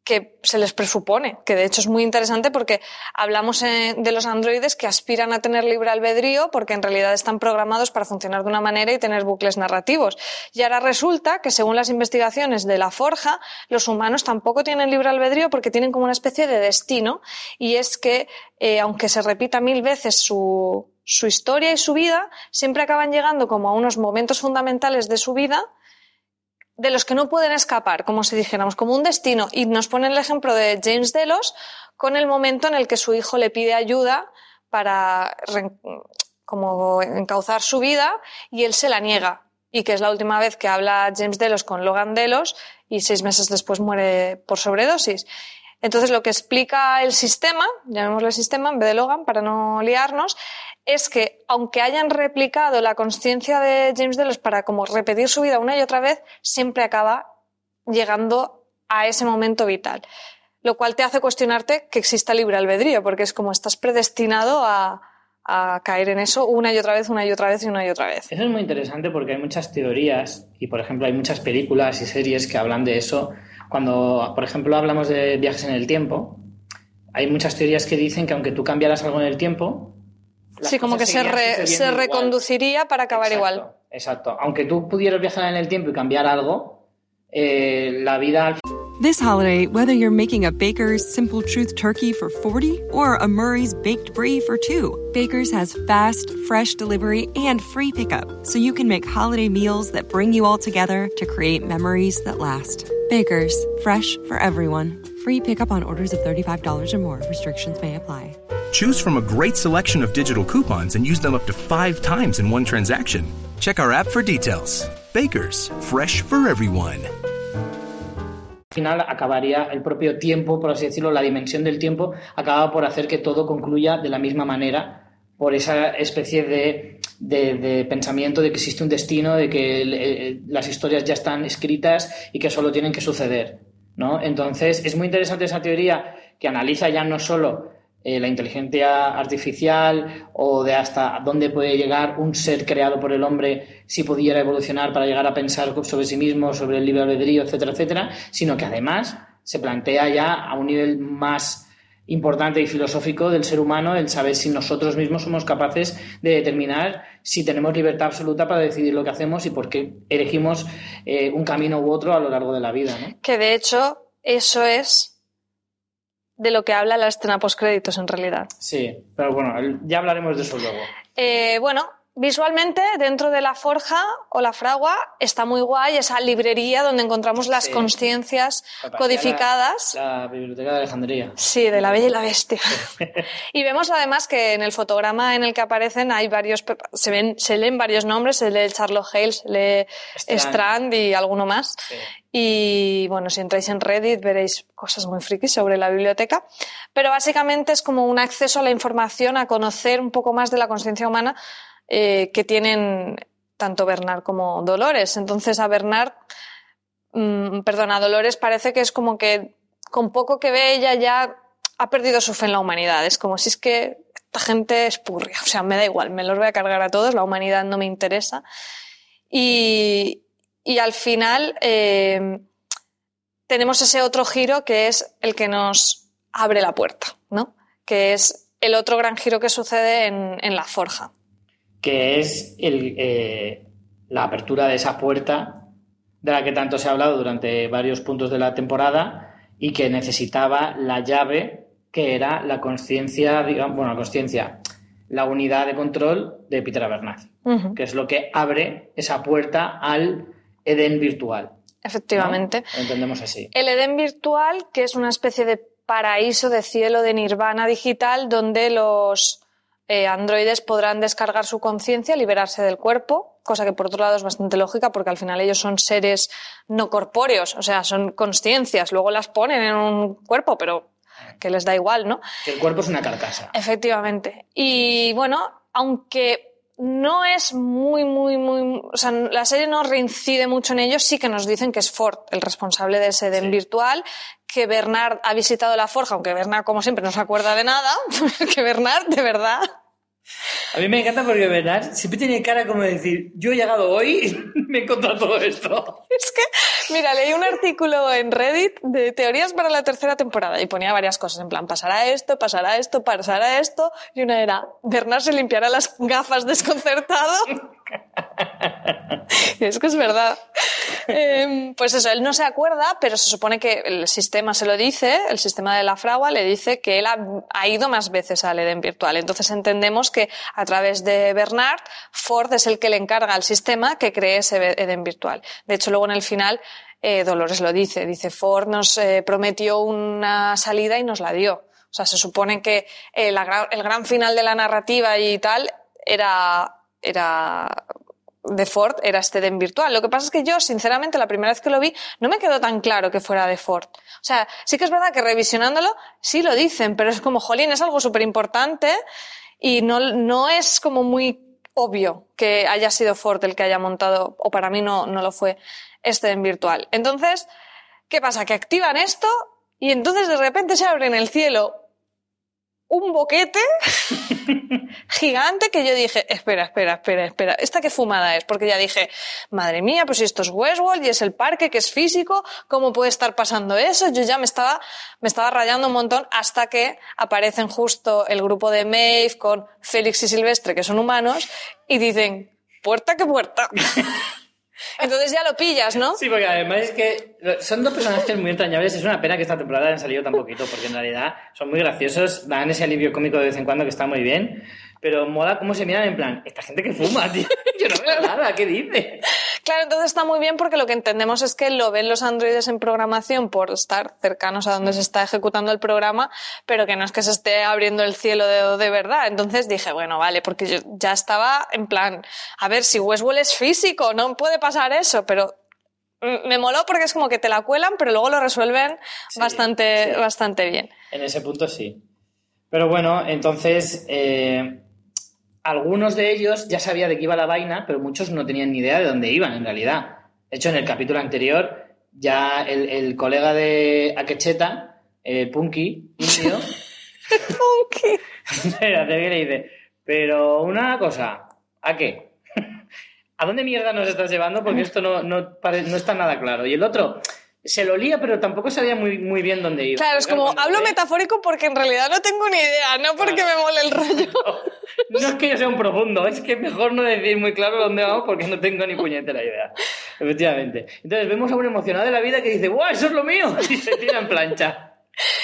que se les presupone, que de hecho es muy interesante porque hablamos eh, de los androides que aspiran a tener libre albedrío porque en realidad están programados para funcionar de una manera y tener bucles narrativos. Y ahora resulta que según las investigaciones de la Forja, los humanos tampoco tienen libre albedrío porque tienen como una especie de destino y es que eh, aunque se repita mil veces su, su historia y su vida, siempre acaban llegando como a unos momentos fundamentales de su vida de los que no pueden escapar, como si dijéramos, como un destino. Y nos pone el ejemplo de James Delos con el momento en el que su hijo le pide ayuda para como encauzar su vida y él se la niega. Y que es la última vez que habla James Delos con Logan Delos y seis meses después muere por sobredosis. Entonces, lo que explica el sistema, llamémosle sistema en vez de Logan para no liarnos, es que aunque hayan replicado la conciencia de James Delos para como repetir su vida una y otra vez, siempre acaba llegando a ese momento vital. Lo cual te hace cuestionarte que exista libre albedrío, porque es como estás predestinado a, a caer en eso una y otra vez, una y otra vez y una y otra vez. Eso es muy interesante porque hay muchas teorías y, por ejemplo, hay muchas películas y series que hablan de eso. Cuando, por ejemplo, hablamos de viajes en el tiempo, hay muchas teorías que dicen que aunque tú cambiaras algo en el tiempo, Sí, como que se, re- sucediendo se igual. reconduciría para acabar Exacto, igual. Exacto. Aunque tú pudieras viajar en el tiempo y cambiar algo, eh, la vida al This holiday, whether you're making a Baker's Simple Truth turkey for 40 or a Murray's Baked Brie for 2, Baker's has fast, fresh delivery and free pickup, so you can make holiday meals that bring you all together to create memories that last. Baker's, fresh for everyone. Free pickup on orders of $35 or more. Restrictions may apply. Choose from a great selection of digital coupons and use them up to five times in one transaction. Check our app for details. Bakers, fresh for everyone. final acabaría el propio tiempo, por así decirlo, la dimensión del tiempo, acaba por hacer que todo concluya de la misma manera, por esa especie de, de- de pensamiento de que existe un destino, de que eh, las historias ya están escritas y que solo tienen que suceder. ¿no? Entonces, es muy interesante esa teoría que analiza ya no solo eh, la inteligencia artificial o de hasta dónde puede llegar un ser creado por el hombre si pudiera evolucionar para llegar a pensar sobre sí mismo, sobre el libre albedrío, etcétera, etcétera, sino que además se plantea ya a un nivel más importante y filosófico del ser humano el saber si nosotros mismos somos capaces de determinar si tenemos libertad absoluta para decidir lo que hacemos y por qué elegimos eh, un camino u otro a lo largo de la vida. Que de hecho, eso es de lo que habla la escena postcréditos en realidad. Sí, pero bueno, ya hablaremos de eso luego. Eh, bueno, visualmente, dentro de la forja o la fragua, está muy guay esa librería donde encontramos las Sí. conciencias codificadas. La, la biblioteca de Alejandría. Sí, de la Bella y la Bestia. (laughs) y vemos además que en el fotograma en el que aparecen hay varios, se ven, se leen varios nombres, se lee Charlotte Hale, se lee Strand. Strand y alguno más. Sí. Y bueno, si entráis en Reddit veréis cosas muy frikis sobre la biblioteca. Pero básicamente es como un acceso a la información, a conocer un poco más de la conciencia humana eh, que tienen tanto Bernard como Dolores. Entonces a Bernard, mm, perdón, a Dolores parece que es como que con poco que ve ella ya ha perdido su fe en la humanidad. Es como si es que esta gente es purria. O sea, me da igual, me los voy a cargar a todos, la humanidad no me interesa. Y, al final eh, tenemos ese otro giro que es el que nos abre la puerta, ¿no? Que es el otro gran giro que sucede en la forja. Que es el, eh, la apertura de esa puerta de la que tanto se ha hablado durante varios puntos de la temporada y que necesitaba la llave que era la conciencia, digamos, bueno, la conciencia, la unidad de control de Peter Abernathy, que es lo que abre esa puerta al Edén virtual. Efectivamente. Lo entendemos así. El Edén virtual, que es una especie de paraíso de cielo de nirvana digital donde los eh, androides podrán descargar su conciencia, liberarse del cuerpo, cosa que por otro lado es bastante lógica porque al final ellos son seres no corpóreos, o sea, son conciencias, luego las ponen en un cuerpo, pero que les da igual, ¿no? Que el cuerpo es una carcasa. Efectivamente. Y bueno, aunque no es muy, muy, muy. O sea, la serie no reincide mucho en ello, sí que nos dicen que es Ford el responsable de ese Edén virtual, que Bernard ha visitado la forja, aunque Bernard, como siempre, no se acuerda de nada, (laughs) que Bernard, de verdad. A mí me encanta porque Bernard siempre tiene cara como de decir, yo he llegado hoy y (laughs) me he encontrado todo esto. Es que, mira, leí un artículo en Reddit de teorías para la tercera temporada y ponía varias cosas, en plan, pasará esto, pasará esto, pasará esto, y una era, Bernard se limpiará las gafas desconcertado. (laughs) (laughs) es que es verdad. Eh, pues eso, él no se acuerda, pero se supone que el sistema se lo dice, el sistema de la fragua le dice que él ha, ido más veces al Edén virtual. Entonces entendemos que a través de Bernard, Ford es el que le encarga al sistema que cree ese Edén virtual. De hecho, luego en el final, eh, Dolores lo dice, dice, Ford nos eh, prometió una salida y nos la dio. O sea, se supone que el gran final de la narrativa y tal era, era de Ford, era este Edén virtual. Lo que pasa es que yo, sinceramente, la primera vez que lo vi, no me quedó tan claro que fuera de Ford. O sea, sí que es verdad que revisionándolo, sí lo dicen, pero es como, jolín, es algo súper importante y no, no es como muy obvio que haya sido Ford el que haya montado, o para mí no, no lo fue, este en virtual. Entonces, ¿qué pasa? Que activan esto y entonces de repente se abre en el cielo un boquete (laughs) gigante que yo dije, espera, espera, espera, espera, ¿esta qué fumada es? Porque ya dije, madre mía, pues esto es Westworld y es el parque que es físico, ¿cómo puede estar pasando eso? Yo ya me estaba, me estaba rayando un montón hasta que aparecen justo el grupo de Maeve con Félix y Silvestre, que son humanos, y dicen, puerta que puerta. (laughs) Entonces ya lo pillas, ¿no? Sí, porque además es que son dos personajes muy entrañables. Es una pena que esta temporada hayan salido tan poquito, porque en realidad son muy graciosos, dan ese alivio cómico de vez en cuando que está muy bien. Pero mola cómo se miran en plan, esta gente que fuma, tío. (laughs) Yo no veo nada, ¿qué dice? Claro, entonces está muy bien porque lo que entendemos es que lo ven los androides en programación por estar cercanos a donde se está ejecutando el programa, pero que no es que se esté abriendo el cielo de, de verdad. Entonces dije, bueno, vale, porque yo ya estaba en plan, a ver, si Westworld es físico, no puede pasar eso, pero mm, me moló porque es como que te la cuelan, pero luego lo resuelven Sí, bastante, sí. bastante bien. En ese punto sí. Pero bueno, entonces eh, algunos de ellos ya sabía de qué iba la vaina, pero muchos no tenían ni idea de dónde iban en realidad. De hecho, en el capítulo anterior, ya el, el colega de Akecheta, eh, Punky, indio, (laughs) Espera, te viene y dice, pero una cosa, ¿a qué? (laughs) ¿A dónde mierda nos estás llevando? Porque esto no, no, pare- no está nada claro. Y el otro se lo lía, pero tampoco sabía muy, muy bien dónde iba. Claro, es como, hablo metafórico porque en realidad no tengo ni idea, no porque me mole el (laughs) rollo. No es que yo sea un profundo, es que mejor no decir muy claro dónde vamos porque no tengo ni puñetera idea. Efectivamente. Entonces vemos a un emocionado de la vida que dice, ¡guau, eso es lo mío! (laughs) Y se tira en plancha.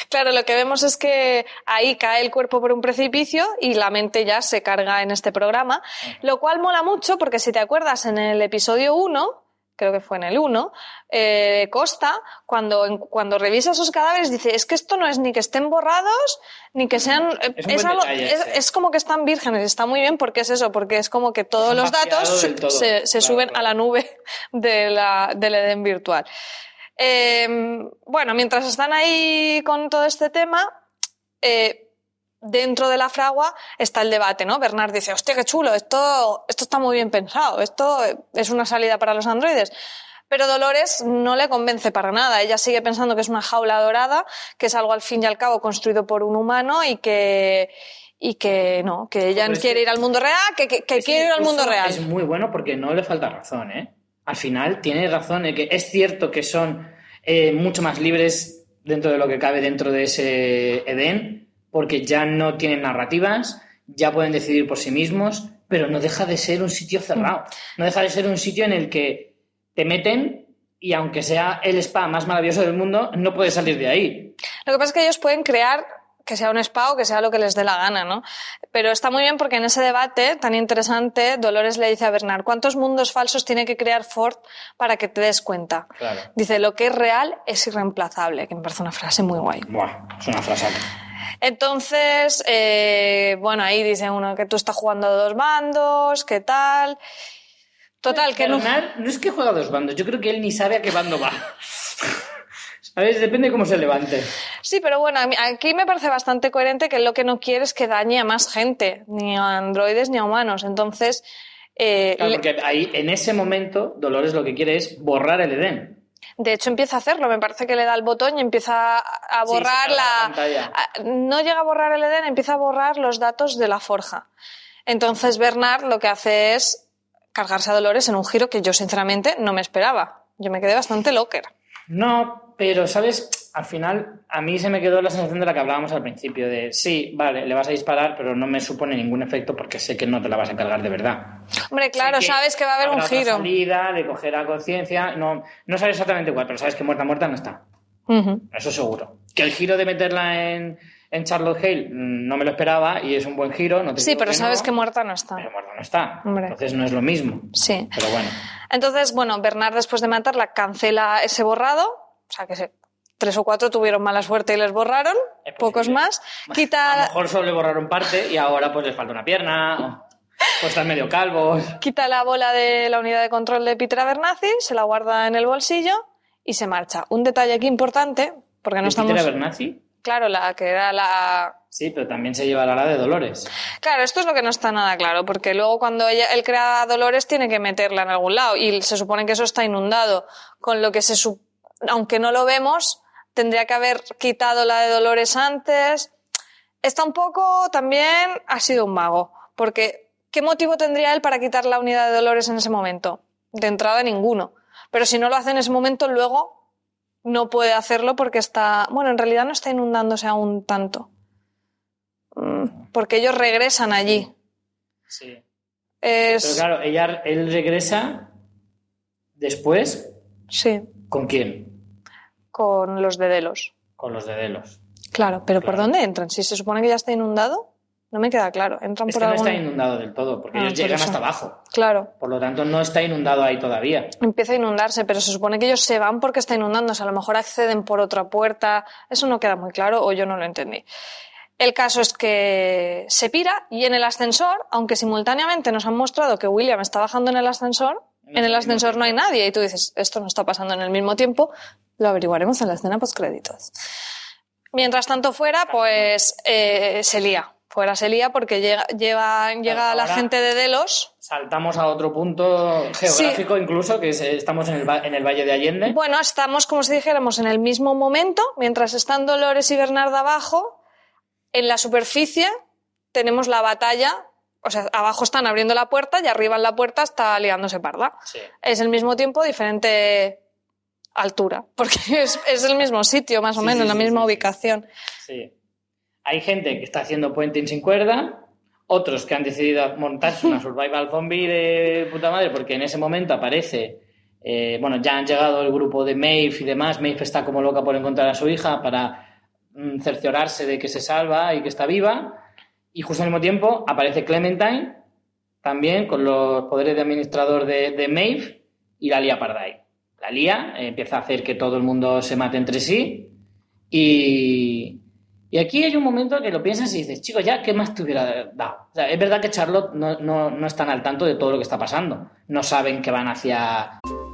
Claro, lo que vemos es que ahí cae el cuerpo por un precipicio y la mente ya se carga en este programa, lo cual mola mucho porque si te acuerdas en el episodio 1, creo que fue en el 1, eh, Costa, cuando, cuando revisa esos cadáveres, dice, es que esto no es ni que estén borrados, ni que sean... eh, Es un buen algo- detalle es- ese. es como que están vírgenes, está muy bien porque es eso, porque es como que todos los datos todo. se, se Claro, suben claro. a la nube de la, del Edén virtual. Eh, bueno, mientras están ahí con todo este tema, eh, dentro de la fragua está el debate, ¿no? Bernard dice, hostia, qué chulo, esto, esto está muy bien pensado, esto es una salida para los androides. Pero Dolores no le convence para nada. Ella sigue pensando que es una jaula dorada, que es algo al fin y al cabo construido por un humano y que, y que no, que ella Pero quiere ir al mundo real, que, que- que Es quiere ir al mundo real. Es muy bueno porque no le falta razón, ¿eh? Al final tiene razón en que es cierto que son eh, mucho más libres dentro de lo que cabe dentro de ese Edén, porque ya no tienen narrativas, ya pueden decidir por sí mismos, pero no deja de ser un sitio cerrado. No deja de ser un sitio en el que te meten y aunque sea el spa más maravilloso del mundo, no puedes salir de ahí. Lo que pasa es que ellos pueden crear que sea un spa o que sea lo que les dé la gana, ¿no? Pero está muy bien porque en ese debate tan interesante, Dolores le dice a Bernard, ¿cuántos mundos falsos tiene que crear Ford para que te des cuenta? Claro. Dice, lo que es real es irreemplazable, que me parece una frase muy guay. Buah, es una frase. Entonces, eh, bueno, ahí dice uno que tú estás jugando a dos bandos, qué tal. Total, que no. Bernard no es que juega a dos bandos, yo creo que él ni sabe a qué bando va. ¿Sabes? Depende de cómo se levante. Sí, pero bueno, a aquí me parece bastante coherente que lo que no quiere es que dañe a más gente, ni a androides ni a humanos. Entonces, eh, Claro, le- porque ahí, en ese momento, Dolores lo que quiere es borrar el Edén. De hecho empieza a hacerlo. Me parece que le da el botón y empieza a Sí, borrar la la. pantalla. a- No llega a borrar el Edén, empieza a borrar los datos de la forja. Entonces Bernard lo que hace es cargarse a Dolores en un giro que yo sinceramente no me esperaba. Yo me quedé bastante locker. No, pero, ¿sabes? Al final, a mí se me quedó la sensación de la que hablábamos al principio, de sí, vale, le vas a disparar, pero no me supone ningún efecto porque sé que no te la vas a cargar de verdad. Hombre, claro, que sabes que va a haber un giro. salida, de coger a conciencia, no, no sabes exactamente cuál, pero sabes que muerta, muerta no está. Eso seguro. Que el giro de meterla en, en Charlotte Hale mm, no me lo esperaba y es un buen giro. No te Sí, pero que sabes no, que muerta no está. Pero muerta no está. Hombre. Entonces no es lo mismo. Sí. Pero bueno. Entonces, bueno, Bernard después de matarla cancela ese borrado, o sea que se- tres o cuatro tuvieron mala suerte y les borraron, pocos más. (laughs) A lo Quita, mejor solo le borraron parte y ahora pues les falta una pierna. O están medio calvos. quita la bola de la unidad de control de Peter Abernathy, se la guarda en el bolsillo y se marcha. Un detalle aquí importante, porque no ¿De estamos... Peter Abernathy? Claro, la que era la... Sí, pero también se lleva la ala de Dolores. Claro, esto es lo que no está nada claro, porque luego cuando ella, él crea a Dolores tiene que meterla en algún lado y se supone que eso está inundado, con lo que se sup- aunque no lo vemos, tendría que haber quitado la de Dolores antes. Está un poco también ha sido un mago, porque ¿qué motivo tendría él para quitar la unidad de Dolores en ese momento? De entrada ninguno. Pero si no lo hace en ese momento, luego no puede hacerlo porque está, bueno, en realidad no está inundándose aún tanto. Mm, Porque ellos regresan allí. Sí. Es, Pero claro, ella, él regresa después. Sí, ¿Con quién? Con los de Delos. Con los de Delos. Claro, pero ¿por dónde entran? Si se supone que ya está inundado, no me queda claro. Entran Es por que no algún... está inundado del todo, porque Ah, ellos por llegan eso. hasta abajo. Claro, Por lo tanto, no está inundado ahí todavía. empieza a inundarse, pero se supone que ellos se van porque está inundándose. A lo mejor acceden por otra puerta. Eso no queda muy claro o yo no lo entendí. El caso es que se pira y en el ascensor, aunque simultáneamente nos han mostrado que William está bajando en el ascensor, No en el ascensor no hay nadie y tú dices, esto no está pasando en el mismo tiempo, lo averiguaremos en la escena postcréditos. Mientras tanto fuera, pues eh, se lía. Fuera se lía porque llega, lleva, llega la gente de Delos. Saltamos a otro punto geográfico, incluso, que es, eh, estamos en el, en el Valle de Allende. Bueno, estamos como si dijéramos en el mismo momento, mientras están Dolores y Bernarda abajo, en la superficie tenemos la batalla, o sea, abajo están abriendo la puerta y arriba en la puerta está liándose parda. Sí. Es el mismo tiempo, diferente altura, (laughs) porque es, es el mismo sitio, más o Sí, menos, sí, la misma ubicación. Sí. Hay gente que está haciendo puenting sin cuerda, otros que han decidido montarse una (laughs) survival zombie de puta madre, porque en ese momento aparece. eh, bueno, ya han llegado el grupo de Maeve y demás. Maeve está como loca por encontrar a su hija para mm, cerciorarse de que se salva y que está viva. Y justo al mismo tiempo aparece Clementine, también con los poderes de administrador de, Maeve, y la lía Pardai. La lía, eh, empieza a hacer que todo el mundo se mate entre sí. Y, y aquí hay un momento que lo piensas y dices, chicos, ya, ¿qué más te hubiera dado? Es verdad que Charlotte no, no, no están al tanto de todo lo que está pasando. No saben que van hacia...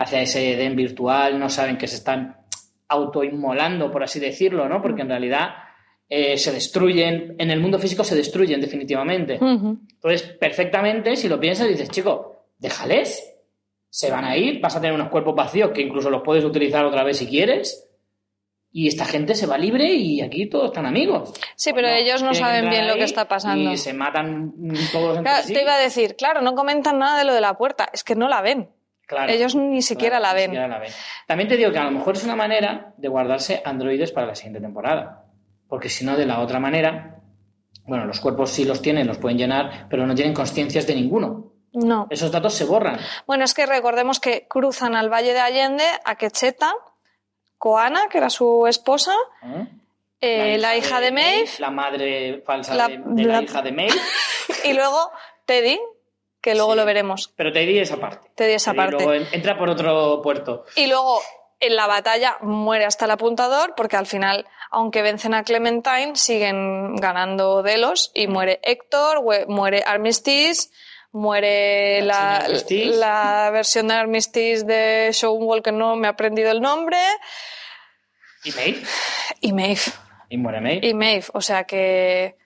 Hacia ese Edén virtual, no saben que se están autoinmolando, por así decirlo, ¿no? Porque en realidad eh, se destruyen, en el mundo físico se destruyen definitivamente. Entonces, perfectamente, si lo piensas, dices, chico, déjales, se van a ir, vas a tener unos cuerpos vacíos que incluso los puedes utilizar otra vez si quieres y esta gente se va libre y aquí todos están amigos. Sí, pero ellos no saben bien lo que está pasando. Y se matan todos entre Claro, sí. Te iba a decir, claro, no comentan nada de lo de la puerta, es que no la ven. Claro, ellos ni siquiera claro, la ni ven. siquiera la ven. También te digo que a lo mejor es una manera de guardarse androides para la siguiente temporada. Porque si no, de la otra manera, bueno, los cuerpos sí los tienen, los pueden llenar, pero no tienen conciencias de ninguno. No. Esos datos se borran. Bueno, es que recordemos que cruzan al Valle de Allende a Quecheta, Koana, que era su esposa, ¿eh? eh, la, hija de Maeve, La madre falsa La- de, de la, la- hija de Maeve. (laughs) y luego Teddy, que luego Sí. lo veremos. Pero te di esa parte. Teddy esa Teddy parte. luego en- entra por otro puerto. Y luego en la batalla muere hasta el apuntador, porque al final, aunque vencen a Clementine, siguen ganando Delos y muere Héctor, muere Armistice, muere La la, señora Armistice. la versión de Armistice de Wall, que no me ha aprendido el nombre, Y Maeve. (sighs) y Maeve. Y muere Maeve. Y Maeve, o sea que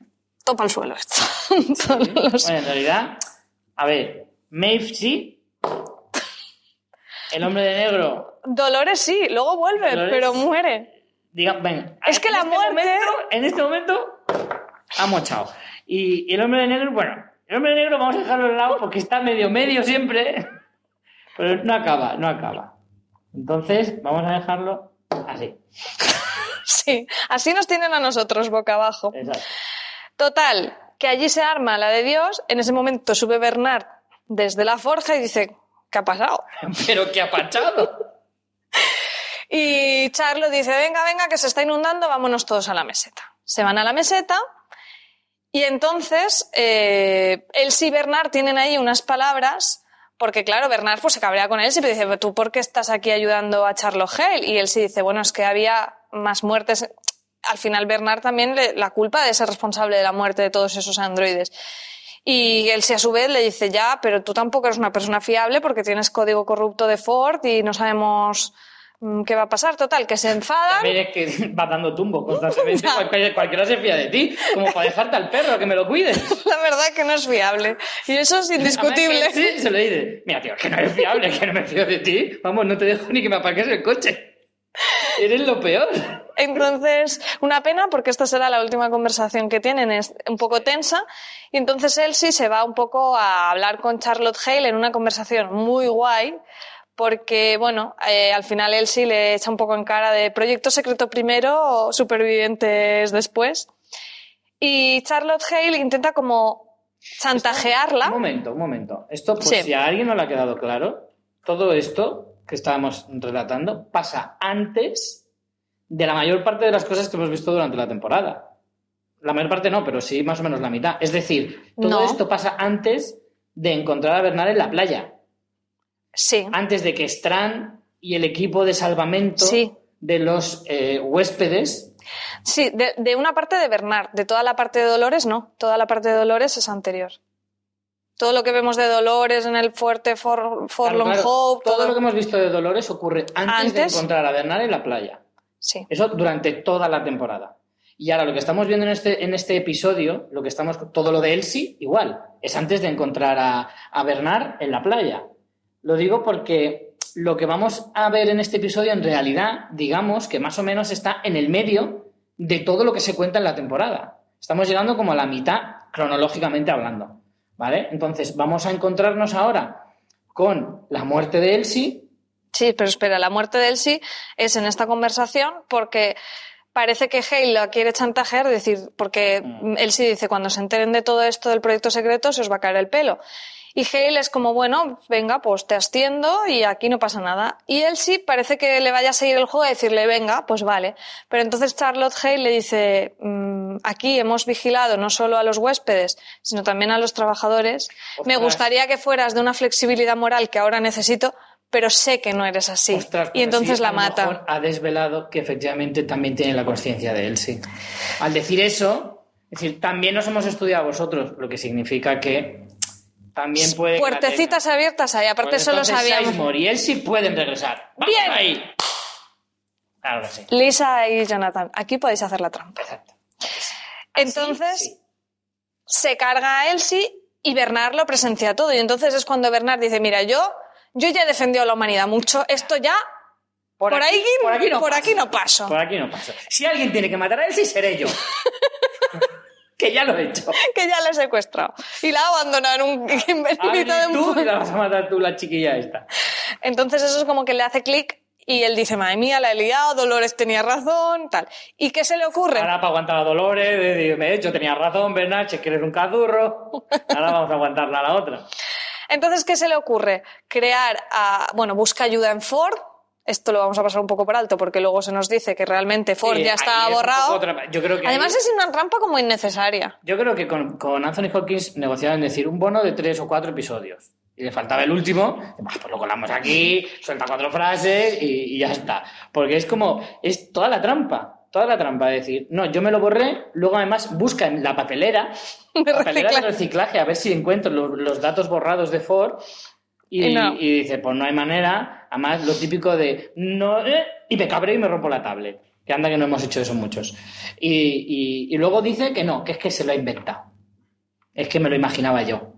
topa el suelo esto. (laughs) Bueno, en realidad, a ver, Maeve sí. El hombre de negro, Dolores sí, luego vuelve, Dolores- pero muere. diga, ven. Es que la este muerte- momento- en este momento, ha mochado. Y, y el hombre de negro, bueno, el hombre de negro vamos a dejarlo al lado porque está medio medio siempre. Pero no acaba, no acaba. Entonces, vamos a dejarlo así. (laughs) Sí, así nos tienen a nosotros boca abajo. Exacto. Total, que allí se arma la de Dios. En ese momento sube Bernard desde la forja y dice, ¿qué ha pasado? (laughs) Pero qué apachado. Y Charlo dice, venga, venga, que se está inundando, vámonos todos a la meseta. Se van a la meseta y entonces eh, Elsie y Bernard tienen ahí unas palabras, porque claro, Bernard pues se cabrea con Elsie, pero dice, "¿Pero ¿tú por qué estás aquí ayudando a Charlo Hale? Y Elsie dice, bueno, es que había más muertes. Al final Bernard también le- la culpa de ser responsable de la muerte de todos esos androides. Y Elsie a su vez le dice, ya, pero tú tampoco eres una persona fiable porque tienes código corrupto de Ford y no sabemos mm, qué va a pasar. Total, que se enfadan. También es que (laughs) va dando tumbo constantemente. (laughs) Cualquiera, cualquiera se fía de ti, como para dejarte al perro que me lo cuides. (laughs) La verdad que no es fiable. Y eso es indiscutible. Que Sí, se lo dice. Mira, tío, que no eres fiable, que no me fío de ti. Vamos, no te dejo ni que me aparques el coche. Eres lo peor. Entonces, una pena porque esta será la última conversación que tienen, es un poco tensa. Y entonces Elsie se va un poco a hablar con Charlotte Hale en una conversación muy guay, porque, bueno, eh, al final Elsie le echa un poco en cara de proyecto secreto primero, supervivientes después. Y Charlotte Hale intenta como chantajearla. Un momento, un momento. Esto, pues Sí. si a alguien no le ha quedado claro, todo esto que estábamos relatando pasa antes de la mayor parte de las cosas que hemos visto durante la temporada. La mayor parte no, pero sí más o menos la mitad. Es decir, todo No. esto pasa antes de encontrar a Bernard en la playa. Sí. Antes de que Strand y el equipo de salvamento Sí. de los eh, huéspedes Sí, de, de una parte de Bernard, de toda la parte de Dolores no, toda la parte de Dolores es anterior. Todo lo que vemos de Dolores en el fuerte For, Claro, Hope, todo todo, lo que hemos visto de Dolores ocurre antes, de encontrar a Bernard en la playa. Sí. Eso durante toda la temporada. Y ahora lo que estamos viendo en este, en este episodio, lo que estamos, todo lo de Elsie, igual, es antes de encontrar a, a Bernard en la playa. Lo digo porque lo que vamos a ver en este episodio, en realidad, digamos que más o menos está en el medio de todo lo que se cuenta en la temporada. Estamos llegando como a la mitad, cronológicamente hablando. ¿Vale? Entonces, vamos a encontrarnos ahora con la muerte de Elsie, Sí, pero espera, la muerte de Elsie es en esta conversación porque parece que Hale la quiere chantajear, decir, porque Mm. Elsie dice, cuando se enteren de todo esto del proyecto secreto, se os va a caer el pelo. Y Hale es como, bueno, venga, pues te asciendo y aquí no pasa nada. Y él sí parece que le vaya a seguir el juego y decirle, venga, pues vale. Pero entonces Charlotte Hale le dice, "Mm, aquí hemos vigilado no solo a los huéspedes, sino también a los trabajadores. Me Ostras. gustaría que fueras de una flexibilidad moral que ahora necesito, pero sé que no eres así. Ostras, y entonces sí, la mata. ha desvelado que efectivamente también tiene la conciencia de él, sí. Al decir eso, es decir, también nos hemos estudiado a vosotros, lo que significa que también puede. Puertecitas abiertas ahí, aparte Pues eso lo entonces sabíamos. Y él sí pueden regresar. ¡Vamos Bien. ahí! Que sí. Lisa y Jonathan, aquí podéis hacer la trampa. Exacto. Entonces sí. se carga a Elsie y Bernard lo presencia todo. Y entonces es cuando Bernard dice, mira, yo, yo ya he defendido a la humanidad mucho, esto ya, por, ahí, por aquí no por aquí no paso. Por aquí no pasa. Si alguien tiene que matar a sí seré yo. (laughs) que ya lo he hecho. (laughs) que ya la he secuestrado. Y la ha abandonado en un (laughs) mitad de tú y la vas a matar tú, la chiquilla esta. Entonces eso es como que le hace clic y él dice, madre mía, la he liado, Dolores tenía razón, tal. ¿Y qué se le ocurre? Ahora para aguantar a Dolores, de, de- hecho, tenía razón, Bernard, es que eres un cazurro. Ahora vamos a aguantarla a la otra. (laughs) Entonces, ¿qué se le ocurre? Crear, a, bueno, busca ayuda en Ford. Esto lo vamos a pasar un poco por alto porque luego se nos dice que realmente Ford ya está borrado. Yo creo que Además ahí- es una trampa como innecesaria. Yo creo que con, con Anthony Hopkins negociaban decir un bono de tres o cuatro episodios. Y le faltaba el último, pues lo colamos aquí, suelta cuatro frases y, y ya está. Porque es como, es toda la trampa, toda la trampa de decir, no, yo me lo borré, luego además busca en la papelera, (laughs) De papelera de reciclaje. reciclaje, a ver si encuentro los, los datos borrados de Ford. Y, Y no. y dice, pues no hay manera, además lo típico de, no, eh, y me cabré y me rompo la tablet. Que anda que no hemos hecho eso muchos. Y, y- y luego dice que no, que es que se lo ha inventado. Es que me lo imaginaba yo.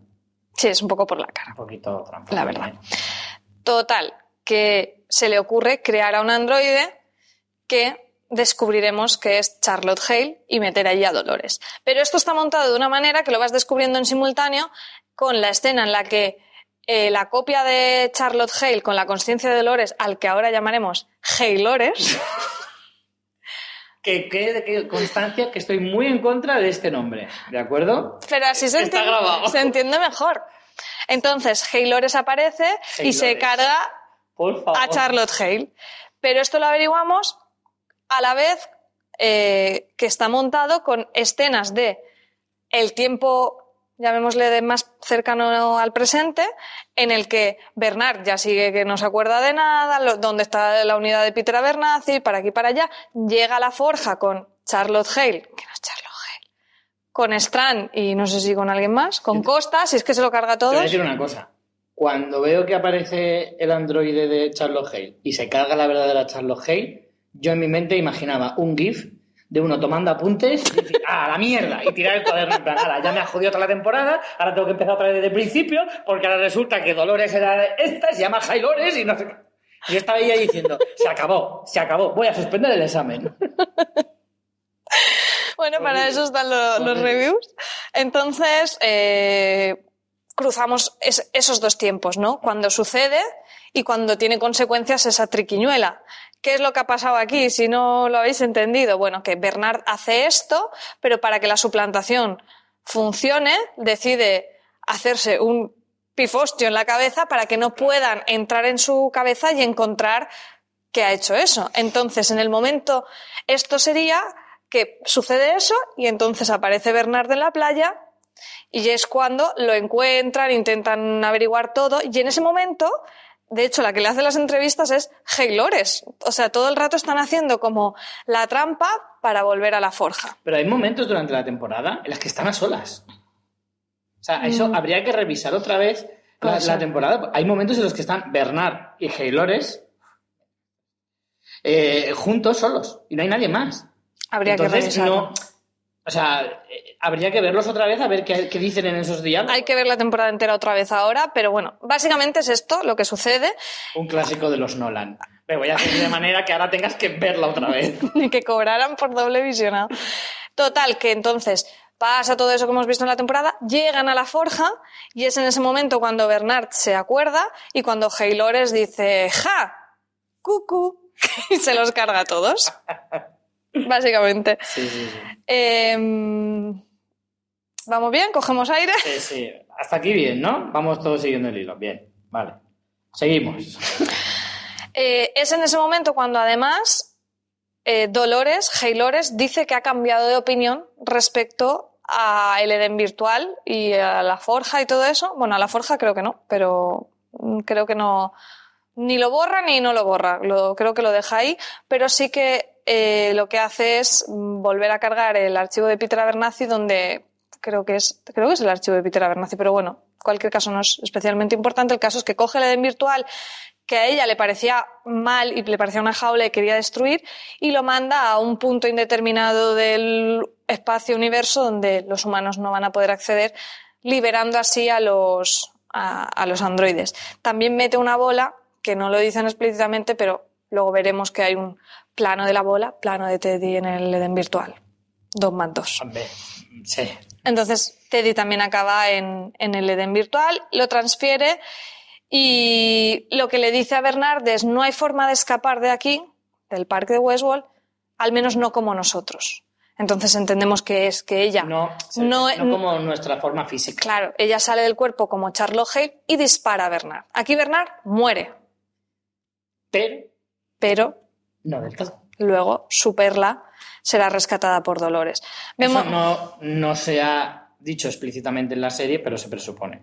Sí, es un poco por la cara. Un poquito trampa. La verdad. Total, que se le ocurre crear a un androide que descubriremos que es Charlotte Hale y meter allí a Dolores. Pero esto está montado de una manera que lo vas descubriendo en simultáneo con la escena en la que eh, la copia de Charlotte Hale con la consciencia de Dolores, al que ahora llamaremos Halores, Que quede que constancia que estoy muy en contra de este nombre. ¿De acuerdo? pero así se, entiende, se entiende mejor. Entonces, Halores aparece y se carga Por favor. a Charlotte Hale. Pero esto lo averiguamos a la vez eh, que está montado con escenas de el tiempo, llamémosle de más cercano al presente, en el que Bernard ya sigue que no se acuerda de nada, lo- donde está la unidad de Peter Abernathy, para aquí para allá, llega a la forja con Charlotte Hale, que no es Charlotte Hale, con Strand y no sé si con alguien más, con Costa, si es que se lo carga Te voy a todo. decir una cosa. Cuando veo que aparece el androide de Charlotte Hale y se carga la verdadera Charlotte Hale, yo en mi mente imaginaba un GIF de uno tomando apuntes y decir, ¡ah, la mierda! Y tirar el cuaderno en plan, "Ala, ya me ha jodido toda la temporada, ahora tengo que empezar otra vez desde el principio, porque ahora resulta que Dolores era esta, se llama Hailores y no sé qué. Y yo estaba ahí diciendo, se acabó, se acabó, voy a suspender el examen. Bueno, para eso están lo- los reviews. Entonces, eh, cruzamos es- esos dos tiempos, ¿no? Cuando sucede y cuando tiene consecuencias esa triquiñuela. ¿Qué es lo que ha pasado aquí? Si no lo habéis entendido, bueno, que Bernard hace esto, pero para que la suplantación funcione, decide hacerse un pifostio en la cabeza para que no puedan entrar en su cabeza y encontrar que ha hecho eso. Entonces, en el momento, esto sería que sucede eso y entonces aparece Bernard en la playa y es cuando lo encuentran, intentan averiguar todo y en ese momento, de hecho, la que le hace las entrevistas es Haylores. O sea, todo el rato están haciendo como la trampa para volver a la forja. Pero hay momentos durante la temporada en las que están a solas. O sea, eso habría que revisar otra vez la, temporada. Hay momentos en los que están Bernard y Haylores eh, juntos, solos, y no hay nadie más. Habría Entonces, que revisarlo. no. O sea, eh, habría que verlos otra vez a ver qué, qué dicen en esos diálogos. Hay que ver la temporada entera otra vez ahora, pero bueno, básicamente es esto lo que sucede. Un clásico de los Nolan. Me voy a hacer de manera que ahora tengas que verla otra vez. (laughs) ni que cobraran por doble visionado. Total, que entonces pasa todo eso que hemos visto en la temporada, llegan a la forja y es en ese momento cuando Bernard se acuerda y cuando Haylores dice ¡Ja! ¡Cucu! (laughs) y se los carga a todos. (laughs) (laughs) Básicamente. Sí, sí, sí. Em, ¿Vamos bien? ¿Cogemos aire? Sí, sí. Hasta aquí bien, ¿no? Vamos todos siguiendo el hilo. Bien, vale. Seguimos. (laughs) Eh, es en ese momento cuando además eh, Dolores, Haylores, dice que ha cambiado de opinión respecto a el Eden virtual y a la forja y todo eso. Bueno, a la forja creo que no, pero mm, creo que no. Ni lo borra ni no lo borra. Lo, creo que lo deja ahí, pero sí que eh, lo que hace es mm, volver a cargar el archivo de Peter Abernathy donde creo que es creo que es el archivo de Peter Abernathy, pero bueno, en cualquier caso no es especialmente importante. El caso es que coge el Eden virtual que a ella le parecía mal y le parecía una jaula y quería destruir, y lo manda a un punto indeterminado del espacio universo donde los humanos no van a poder acceder, liberando así a los, a, a los androides. También mete una bola, que no lo dicen explícitamente, pero luego veremos que hay un plano de la bola, plano de Teddy en el Eden virtual. Dos más dos. Sí. Entonces, Teddy también acaba en, en el Eden virtual, lo transfiere y lo que le dice a Bernard es no hay forma de escapar de aquí, del parque de Westworld, al menos no como nosotros. Entonces entendemos que es que ella no- no como nuestra forma física. Claro, ella sale del cuerpo como Charlotte Hale y dispara a Bernard. Aquí Bernard muere, Pero pero no del todo. luego su perla será rescatada por Dolores. Vemos, Eso no, no se ha dicho explícitamente en la serie, pero se presupone.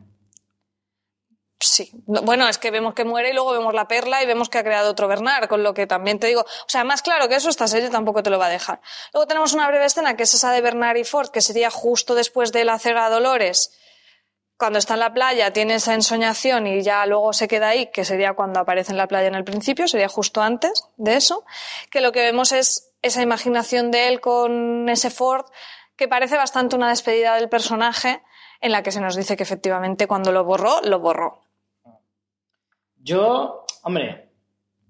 Sí, No, bueno, es que vemos que muere y luego vemos la perla y vemos que ha creado otro Bernard, con lo que también te digo, o sea, más claro que eso esta serie tampoco te lo va a dejar. Luego tenemos una breve escena que es esa de Bernard y Ford, que sería justo después de la cega a Dolores, cuando está en la playa, tiene esa ensoñación y ya luego se queda ahí, que sería cuando aparece en la playa en el principio, sería justo antes de eso, que lo que vemos es esa imaginación de él con ese Ford, que parece bastante una despedida del personaje, en la que se nos dice que efectivamente cuando lo borró, lo borró. Yo, hombre,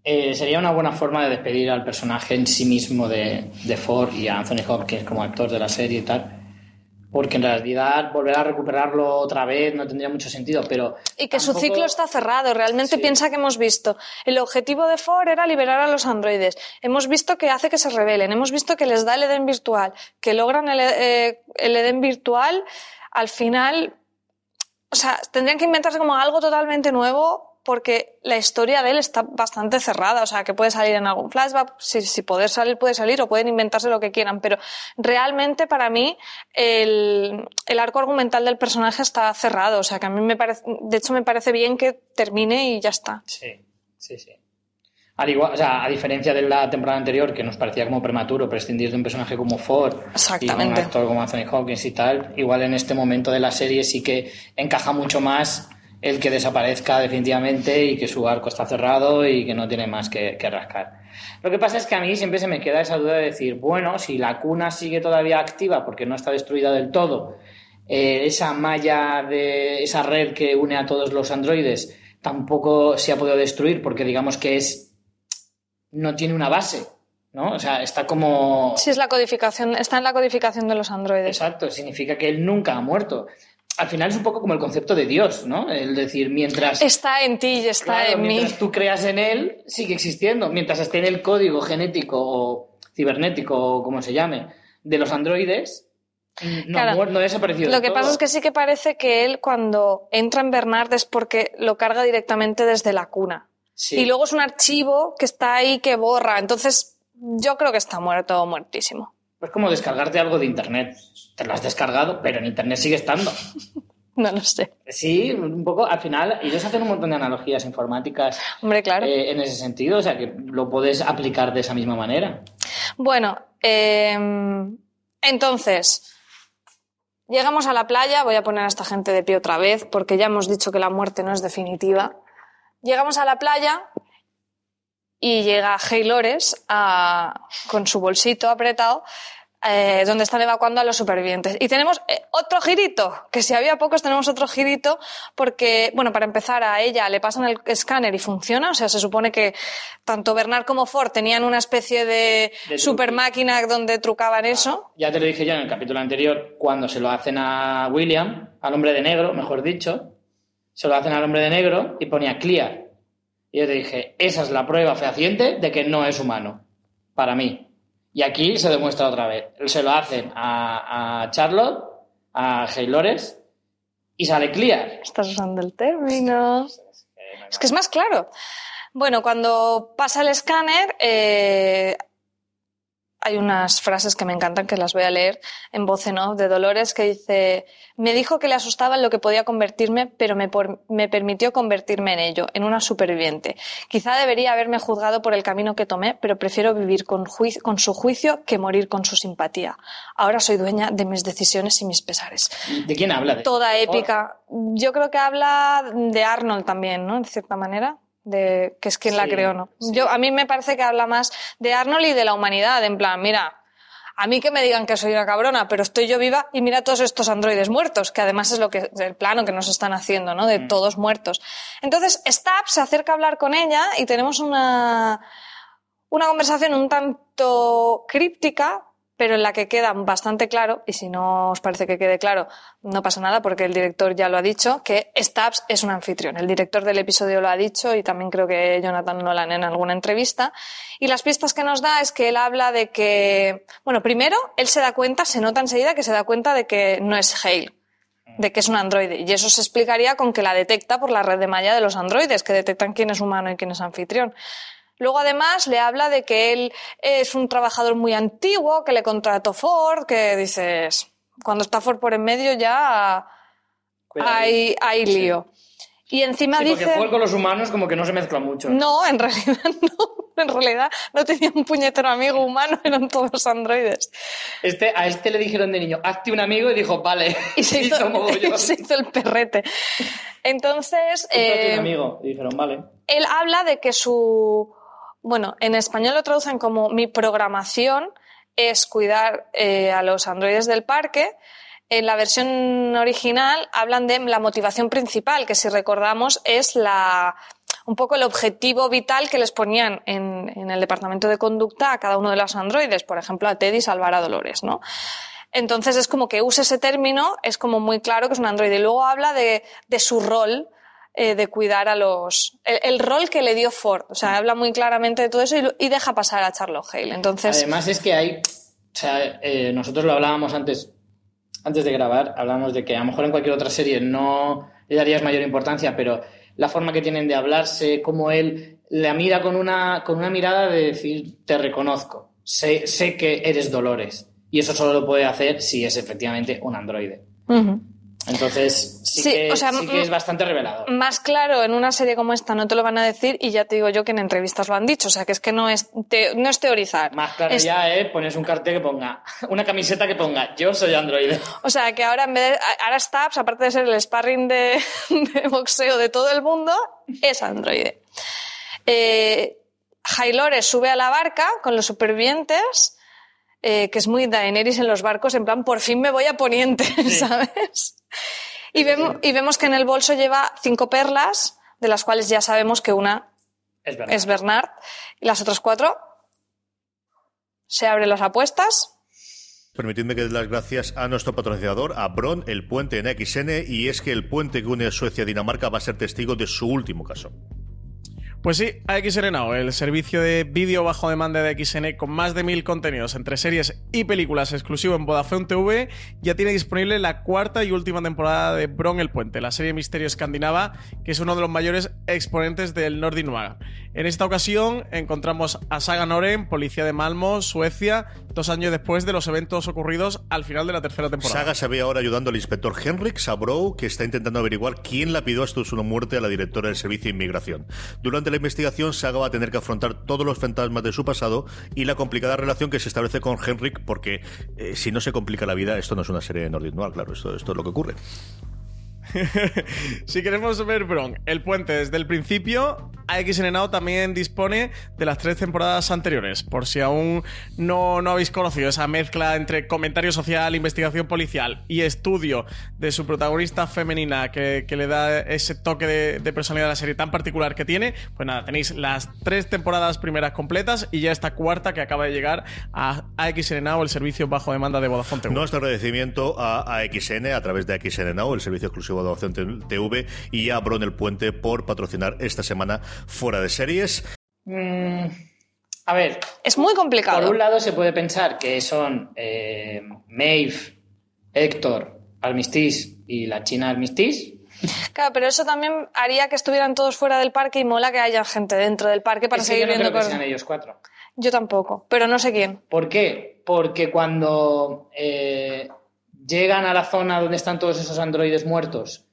eh, sería una buena forma de despedir al personaje en sí mismo de, Ford y a Anthony Hopkins como actor de la serie y tal. Porque en realidad volver a recuperarlo otra vez no tendría mucho sentido, pero... Y que su ciclo está cerrado. Realmente Sí. piensa que hemos visto. El objetivo de Ford era liberar a los androides. Hemos visto que hace que se rebelen. Hemos visto que les da el Edén virtual. Que logran el, eh, el Edén virtual. Al final, o sea, tendrían que inventarse como algo totalmente nuevo porque la historia de él está bastante cerrada, o sea, que puede salir en algún flashback, si, si poder salir, puede salir, o pueden inventarse lo que quieran, pero realmente para mí el, el arco argumental del personaje está cerrado, o sea, que a mí me parece, de hecho me parece bien que termine y ya está. Sí, sí, sí. Al igual, o sea, a diferencia de la temporada anterior, que nos parecía como prematuro prescindir de un personaje como Ford y un actor como Anthony Hopkins y tal, igual en este momento de la serie sí que encaja mucho más el que desaparezca definitivamente y que su arco está cerrado y que no tiene más que, que rascar. Lo que pasa es que a mí siempre se me queda esa duda de decir, bueno, si la cuna sigue todavía activa porque no está destruida del todo, eh, esa malla de esa red que une a todos los androides tampoco se ha podido destruir porque digamos que es no tiene una base, ¿no? O sea, está como Sí, es la codificación, está en la codificación de los androides. exacto, significa que él nunca ha muerto. Al final es un poco como el concepto de Dios, ¿no? El decir, mientras Está en ti y está Claro, en mí. mientras tú creas en él, sigue existiendo. Mientras esté en el código genético o cibernético o como se llame de los androides, no, Claro. no ha desaparecido. Lo que todo. pasa es que sí que parece que él cuando entra en Bernard es porque lo carga directamente desde la cuna. Sí. Y luego es un archivo que está ahí que borra. Entonces, yo creo que está muerto, muertísimo. Es como descargarte algo de internet. Te lo has descargado, pero en internet sigue estando. (laughs) No lo sé. Sí, un poco, al final, ellos hacen un montón de analogías informáticas Hombre, claro. eh, en ese sentido, o sea que lo puedes aplicar de esa misma manera. Bueno, eh, entonces, llegamos a la playa. Voy a poner a esta gente de pie otra vez porque ya hemos dicho que la muerte no es definitiva. Llegamos a la playa y llega Haylores a- con su bolsito apretado, eh, donde están evacuando a los supervivientes. Y tenemos eh, otro girito, que si había pocos tenemos otro girito, porque, bueno, para empezar, a ella le pasan el escáner y funciona, o sea, se supone que tanto Bernard como Ford tenían una especie de, De super máquina donde trucaban eso. Ya te lo dije yo en el capítulo anterior, cuando se lo hacen a William, al hombre de negro, mejor dicho, se lo hacen al hombre de negro y ponía clear. Y yo te dije, esa es la prueba fehaciente de que no es humano, para mí. Y aquí se demuestra otra vez. Se lo hacen a, a Charlotte a Haylores y sale Clear. Estás usando el término. Es que es más claro. Bueno, cuando pasa el escáner, eh, hay unas frases que me encantan que las voy a leer en voz en off de Dolores que dice, me dijo que le asustaba en lo que podía convertirme, pero me, me permitió convertirme en ello, en una superviviente. Quizá debería haberme juzgado por el camino que tomé, pero prefiero vivir con, con su juicio que morir con su simpatía. Ahora soy dueña de mis decisiones y mis pesares. ¿De quién habla? ¿De Toda épica. Yo creo que habla de Arnold también, ¿no? De cierta manera de que es quien la creó, ¿no? Yo, a mí me parece que habla más de Arnold y de la humanidad, en plan, mira, a mí que me digan que soy una cabrona, pero estoy yo viva y mira todos estos androides muertos, que además es lo que el plano que nos están haciendo, ¿no? De mm. todos muertos. Entonces, Stab se acerca a hablar con ella y tenemos una una conversación un tanto críptica, pero en la que queda bastante claro, y si no os parece que quede claro, no pasa nada porque el director ya lo ha dicho, que Stabs es un anfitrión. El director del episodio lo ha dicho y también creo que Jonathan Nolan en alguna entrevista. Y las pistas que nos da es que él habla de que, bueno, primero, él se da cuenta, se nota enseguida que se da cuenta de que no es Hale de que es un androide. Y eso se explicaría con que la detecta por la red de malla de los androides, que detectan quién es humano y quién es anfitrión. Luego, además, le habla de que él es un trabajador muy antiguo, que le contrató Ford, que dices, cuando está Ford por en medio ya hay, hay lío. Y encima sí, dice. Porque Ford con los humanos como que no se mezcla mucho. No, en (laughs) realidad no. En realidad no tenía un puñetero amigo humano, eran todos androides. Este, a este le dijeron de niño, hazte un amigo y dijo, vale. (laughs) Y se, (laughs) hizo, se hizo el perrete. Entonces. un eh, amigo. Y dijeron, vale. Él habla de que su bueno, en español lo traducen como mi programación es cuidar eh, a los androides del parque. En la versión original hablan de la motivación principal, que si recordamos es la, un poco el objetivo vital que les ponían en, el departamento de conducta a cada uno de los androides, por ejemplo a Teddy salvar a Dolores, ¿no? Entonces es como que usa ese término, es como muy claro que es un androide. Luego habla de su rol eh, de cuidar a los. El, rol que le dio Ford. O sea, habla muy claramente de todo eso y, deja pasar a Charlotte Hale. Entonces. Además, es que hay. O sea, eh, nosotros lo hablábamos antes, antes de grabar, hablábamos de que a lo mejor en cualquier otra serie no le darías mayor importancia, pero la forma que tienen de hablarse, como él la mira con una, con una mirada de decir, te reconozco, sé, sé que eres Dolores. Y eso solo lo puede hacer si es efectivamente un androide. Entonces, sí, que, es bastante revelado. Más claro, en una serie como esta no te lo van a decir y ya te digo yo que en entrevistas lo han dicho. O sea, que es que no es, no es teorizar. Más claro ya, ¿eh? Pones un cartel que ponga, (laughs) una camiseta que ponga, yo soy androide. O sea, que ahora en vez de, ahora Stabs, aparte de ser el sparring (laughs) de, boxeo de todo el mundo, es androide. Eh, sube a la barca con los supervivientes. Eh, que es muy Daenerys en los barcos, en plan, por fin me voy a Poniente, (laughs) ¿sabes? Y, vemos, y vemos que en el bolso lleva cinco perlas, de las cuales ya sabemos que una es Bernard. Y las otras cuatro se abren las apuestas. Permitidme que dé las gracias a nuestro patrocinador, a Bron, el puente en XN, y es que el puente que une a Suecia a Dinamarca va a ser testigo de su último caso. Pues sí, AXN Now, el servicio de vídeo bajo demanda de XN con más de mil contenidos entre series y películas exclusivo en Vodafone TV, ya tiene disponible la cuarta y última temporada de Bron el Puente, la serie Misterio Escandinava, que es uno de los mayores exponentes del Nordic Noir. En esta ocasión encontramos a Saga Noren, policía de Malmo, Suecia, dos años después de los eventos ocurridos al final de la tercera temporada. Saga se ve ahora ayudando al inspector Henrik Sabrow, que está intentando averiguar quién la pidió hasta su muerte a la directora del Servicio de Inmigración. Durante la investigación, Saga va a tener que afrontar todos los fantasmas de su pasado y la complicada relación que se establece con Henrik, porque eh, si no se complica la vida, esto no es una serie de Nordic Noir, claro, esto, esto es lo que ocurre. (laughs) si queremos ver Bron, el puente desde el principio, AXN Now también dispone de las tres temporadas anteriores. Por si aún no, no habéis conocido esa mezcla entre comentario social, investigación policial y estudio de su protagonista femenina que, le da ese toque de, personalidad a la serie tan particular que tiene, pues nada, tenéis las tres temporadas primeras completas y ya esta cuarta que acaba de llegar a AXN Now, el servicio bajo demanda de Vodafone. Nuestro agradecimiento a AXN a través de AXN Now, el servicio exclusivo de Vodafone TV y a Bron El Puente por patrocinar esta semana fuera de series. Mm, a ver. Es muy complicado. Por un lado se puede pensar que son eh, Maeve, Héctor, Armistice y la China Armistice. Claro, pero eso también haría que estuvieran todos fuera del parque y mola que haya gente dentro del parque para Es que seguir yo no viendo creo que sean ellos cuatro. Yo tampoco, pero no sé quién. ¿Por qué? Porque cuando eh, llegan a la zona donde están todos esos androides muertos,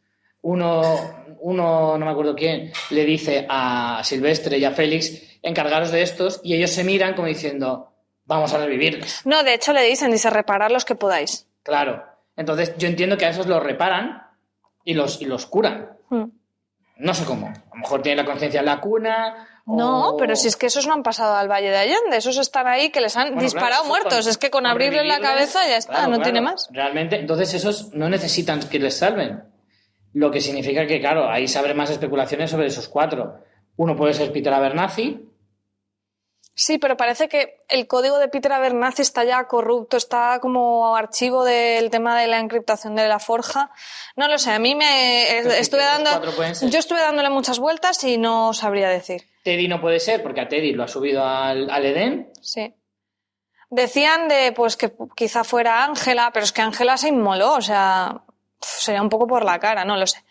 uno, uno, no me acuerdo quién, le dice a Silvestre y a Félix, encargaros de estos, y ellos se miran como diciendo, vamos a revivirles. No, de hecho le dicen, dice, reparar los que podáis. Claro. Entonces yo entiendo que a esos los reparan y los, y los curan. Hmm. No sé cómo. A lo mejor tienen la conciencia en la cuna. No, pero si es que esos no han pasado al Valle de Allende, esos están ahí que les han Bueno, disparado claro, muertos. es que con abrirles la cabeza ya está, claro, no claro. tiene más. Realmente, entonces esos no necesitan que les salven. Lo que significa que, claro, ahí se abren más especulaciones sobre esos cuatro. Uno puede ser Peter Abernathy, Sí, pero parece que el código de Peter Abernathy está ya corrupto, está como archivo del tema de la encriptación de la forja. No lo sé, a mí me sí estuve dando yo estuve dándole muchas vueltas y no sabría decir. Teddy no puede ser porque a Teddy lo ha subido al, al Edén. Sí. Decían de pues que quizá fuera Ángela, pero es que Ángela se inmoló, o sea, sería un poco por la cara, no lo sé.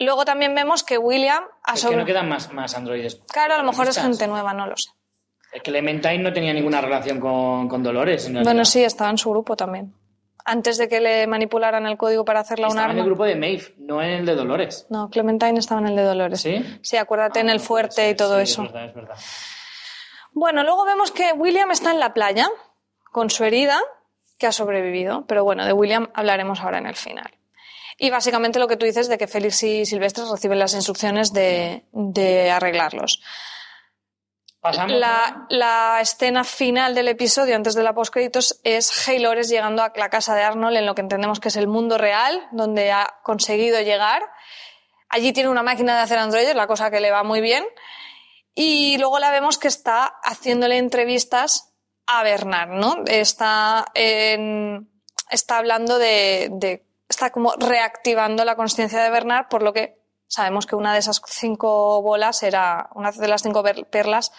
Luego también vemos que William ha Es sobre... que no quedan más, más androides. Claro, a lo mejor es gente nueva, no lo sé. Es que Clementine no tenía ninguna relación con, con Dolores. En. Bueno, sí, estaba en su grupo también. Antes de que le manipularan el código para hacerla un Estaba en arma. el grupo de Maeve, no en el de Dolores. No, Clementine estaba en el de Dolores. ¿Sí? Sí, acuérdate Ah, en el puede fuerte y todo sí, eso. Es verdad, es verdad. Bueno, luego vemos que William está en la playa con su herida, que ha sobrevivido. Pero bueno, de William hablaremos ahora en el final. Y básicamente lo que tú dices de que Félix y Silvestre reciben las instrucciones de, de arreglarlos. Pasamos. La, la escena final del episodio, antes de la postcréditos, es Haylores llegando a la casa de Arnold en lo que entendemos que es el mundo real, donde ha conseguido llegar. Allí tiene una máquina de hacer androides, la cosa que le va muy bien. Y luego la vemos que está haciéndole entrevistas a Bernard, ¿no? Está, en- está hablando de, de- está como reactivando la conciencia de Bernard, por lo que sabemos que una de esas cinco bolas era, una de las cinco per- perlas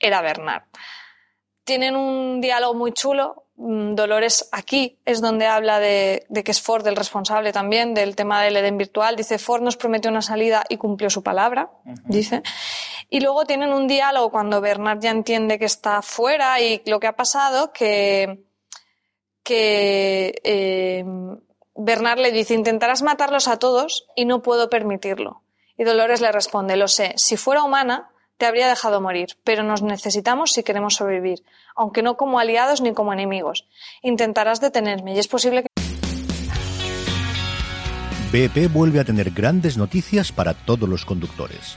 era Bernard. Tienen un diálogo muy chulo. Mm, Dolores aquí es donde habla de, de que es Ford el responsable también del tema del Edén virtual. Dice, Ford nos prometió una salida y cumplió su palabra, dice. Y luego tienen un diálogo cuando Bernard ya entiende que está fuera y lo que ha pasado, que, que eh, Bernard le dice, intentarás matarlos a todos y no puedo permitirlo. Y Dolores le responde, lo sé, si fuera humana te habría dejado morir, pero nos necesitamos si queremos sobrevivir, aunque no como aliados ni como enemigos. Intentarás detenerme y es posible que... BP vuelve a tener grandes noticias para todos los conductores.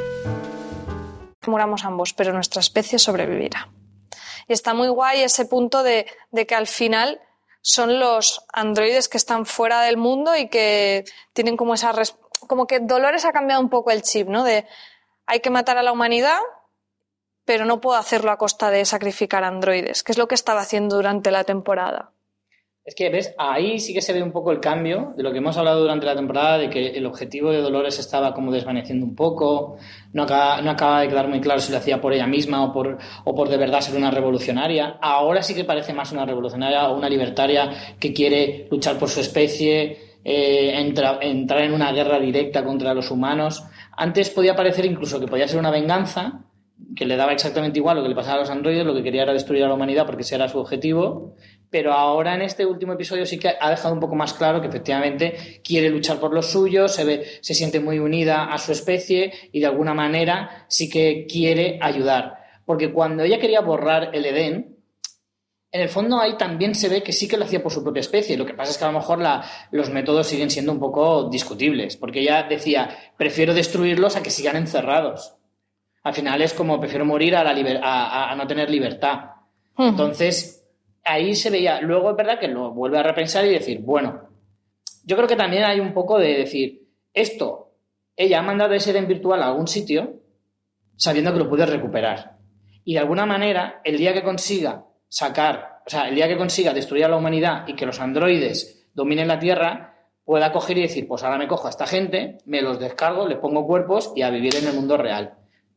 Muramos ambos, pero nuestra especie sobrevivirá. Y está muy guay ese punto de, que al final son los androides que están fuera del mundo y que tienen como esa... Como que Dolores ha cambiado un poco el chip, ¿no? De hay que matar a la humanidad, pero no puedo hacerlo a costa de sacrificar androides, que es lo que estaba haciendo durante la temporada. Es que, ¿ves? Ahí sí que se ve un poco el cambio de lo que hemos hablado durante la temporada, de que el objetivo de Dolores estaba como desvaneciendo un poco, no acaba, no acaba de quedar muy claro si lo hacía por ella misma o por, o por de verdad ser una revolucionaria. Ahora sí que parece más una revolucionaria o una libertaria que quiere luchar por su especie, eh, entra- entrar en una guerra directa contra los humanos. Antes podía parecer incluso que podía ser una venganza, que le daba exactamente igual lo que le pasaba a los androides, lo que quería era destruir a la humanidad porque ese era su objetivo. Pero ahora en este último episodio sí que ha dejado un poco más claro que efectivamente quiere luchar por los suyos, se, ve, se siente muy unida a su especie y de alguna manera sí que quiere ayudar. Porque cuando ella quería borrar el Edén, en el fondo ahí también se ve que sí que lo hacía por su propia especie. Lo que pasa es que a lo mejor los métodos siguen siendo un poco discutibles, porque ella decía, prefiero destruirlos a que sigan encerrados. Al final es como prefiero morir a, la liber- a- no tener libertad. Entonces, ahí se veía. Luego es verdad que lo vuelve a repensar y decir, bueno, yo creo que también hay un poco de decir, esto, ella ha mandado ese Eden virtual a algún sitio sabiendo que lo puede recuperar. Y de alguna manera, el día que consiga sacar, o sea, el día que consiga destruir a la humanidad y que los androides dominen la Tierra, pueda coger y decir, pues ahora me cojo a esta gente, me los descargo, les pongo cuerpos y a vivir en el mundo real.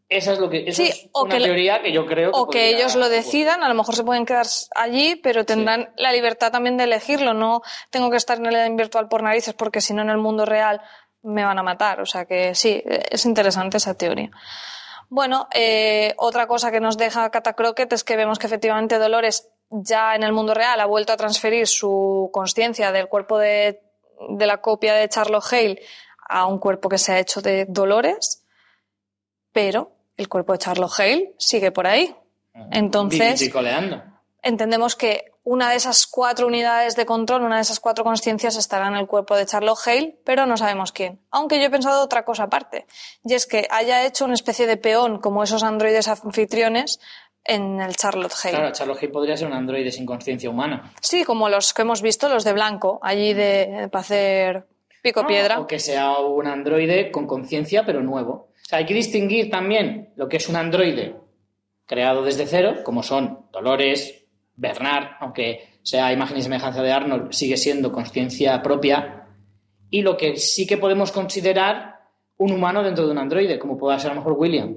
Esa es lo que eso Sí, es o una que teoría que yo creo que O que ellos lo decidan, a lo mejor se pueden quedar allí, pero tendrán la libertad también de elegirlo. No tengo que estar en el Eden virtual por narices, porque si no en el mundo real me van a matar. O sea que sí, es interesante esa teoría. Bueno, eh, otra cosa que nos deja Catacroquet es que vemos que efectivamente Dolores ya en el mundo real ha vuelto a transferir su conciencia del cuerpo de, de la copia de Charlotte Hale a un cuerpo que se ha hecho de Dolores, pero el cuerpo de Charlotte Hale sigue por ahí. Entonces, entendemos que una de esas cuatro unidades de control, una de esas cuatro conciencias estará en el cuerpo de Charlotte Hale, pero no sabemos quién. Aunque yo he pensado otra cosa aparte, y es que haya hecho una especie de peón como esos androides anfitriones en el Charlotte Hale. Claro, Charlotte Hale podría ser un androide sin conciencia humana. Sí, como los que hemos visto, los de blanco, allí de, para hacer pico piedra. O que sea un androide con conciencia, pero nuevo. O sea, hay que distinguir también lo que es un androide creado desde cero, como son Dolores, Bernard, aunque sea imagen y semejanza de Arnold, sigue siendo conciencia propia, y lo que sí que podemos considerar un humano dentro de un androide, como pueda ser a lo mejor William.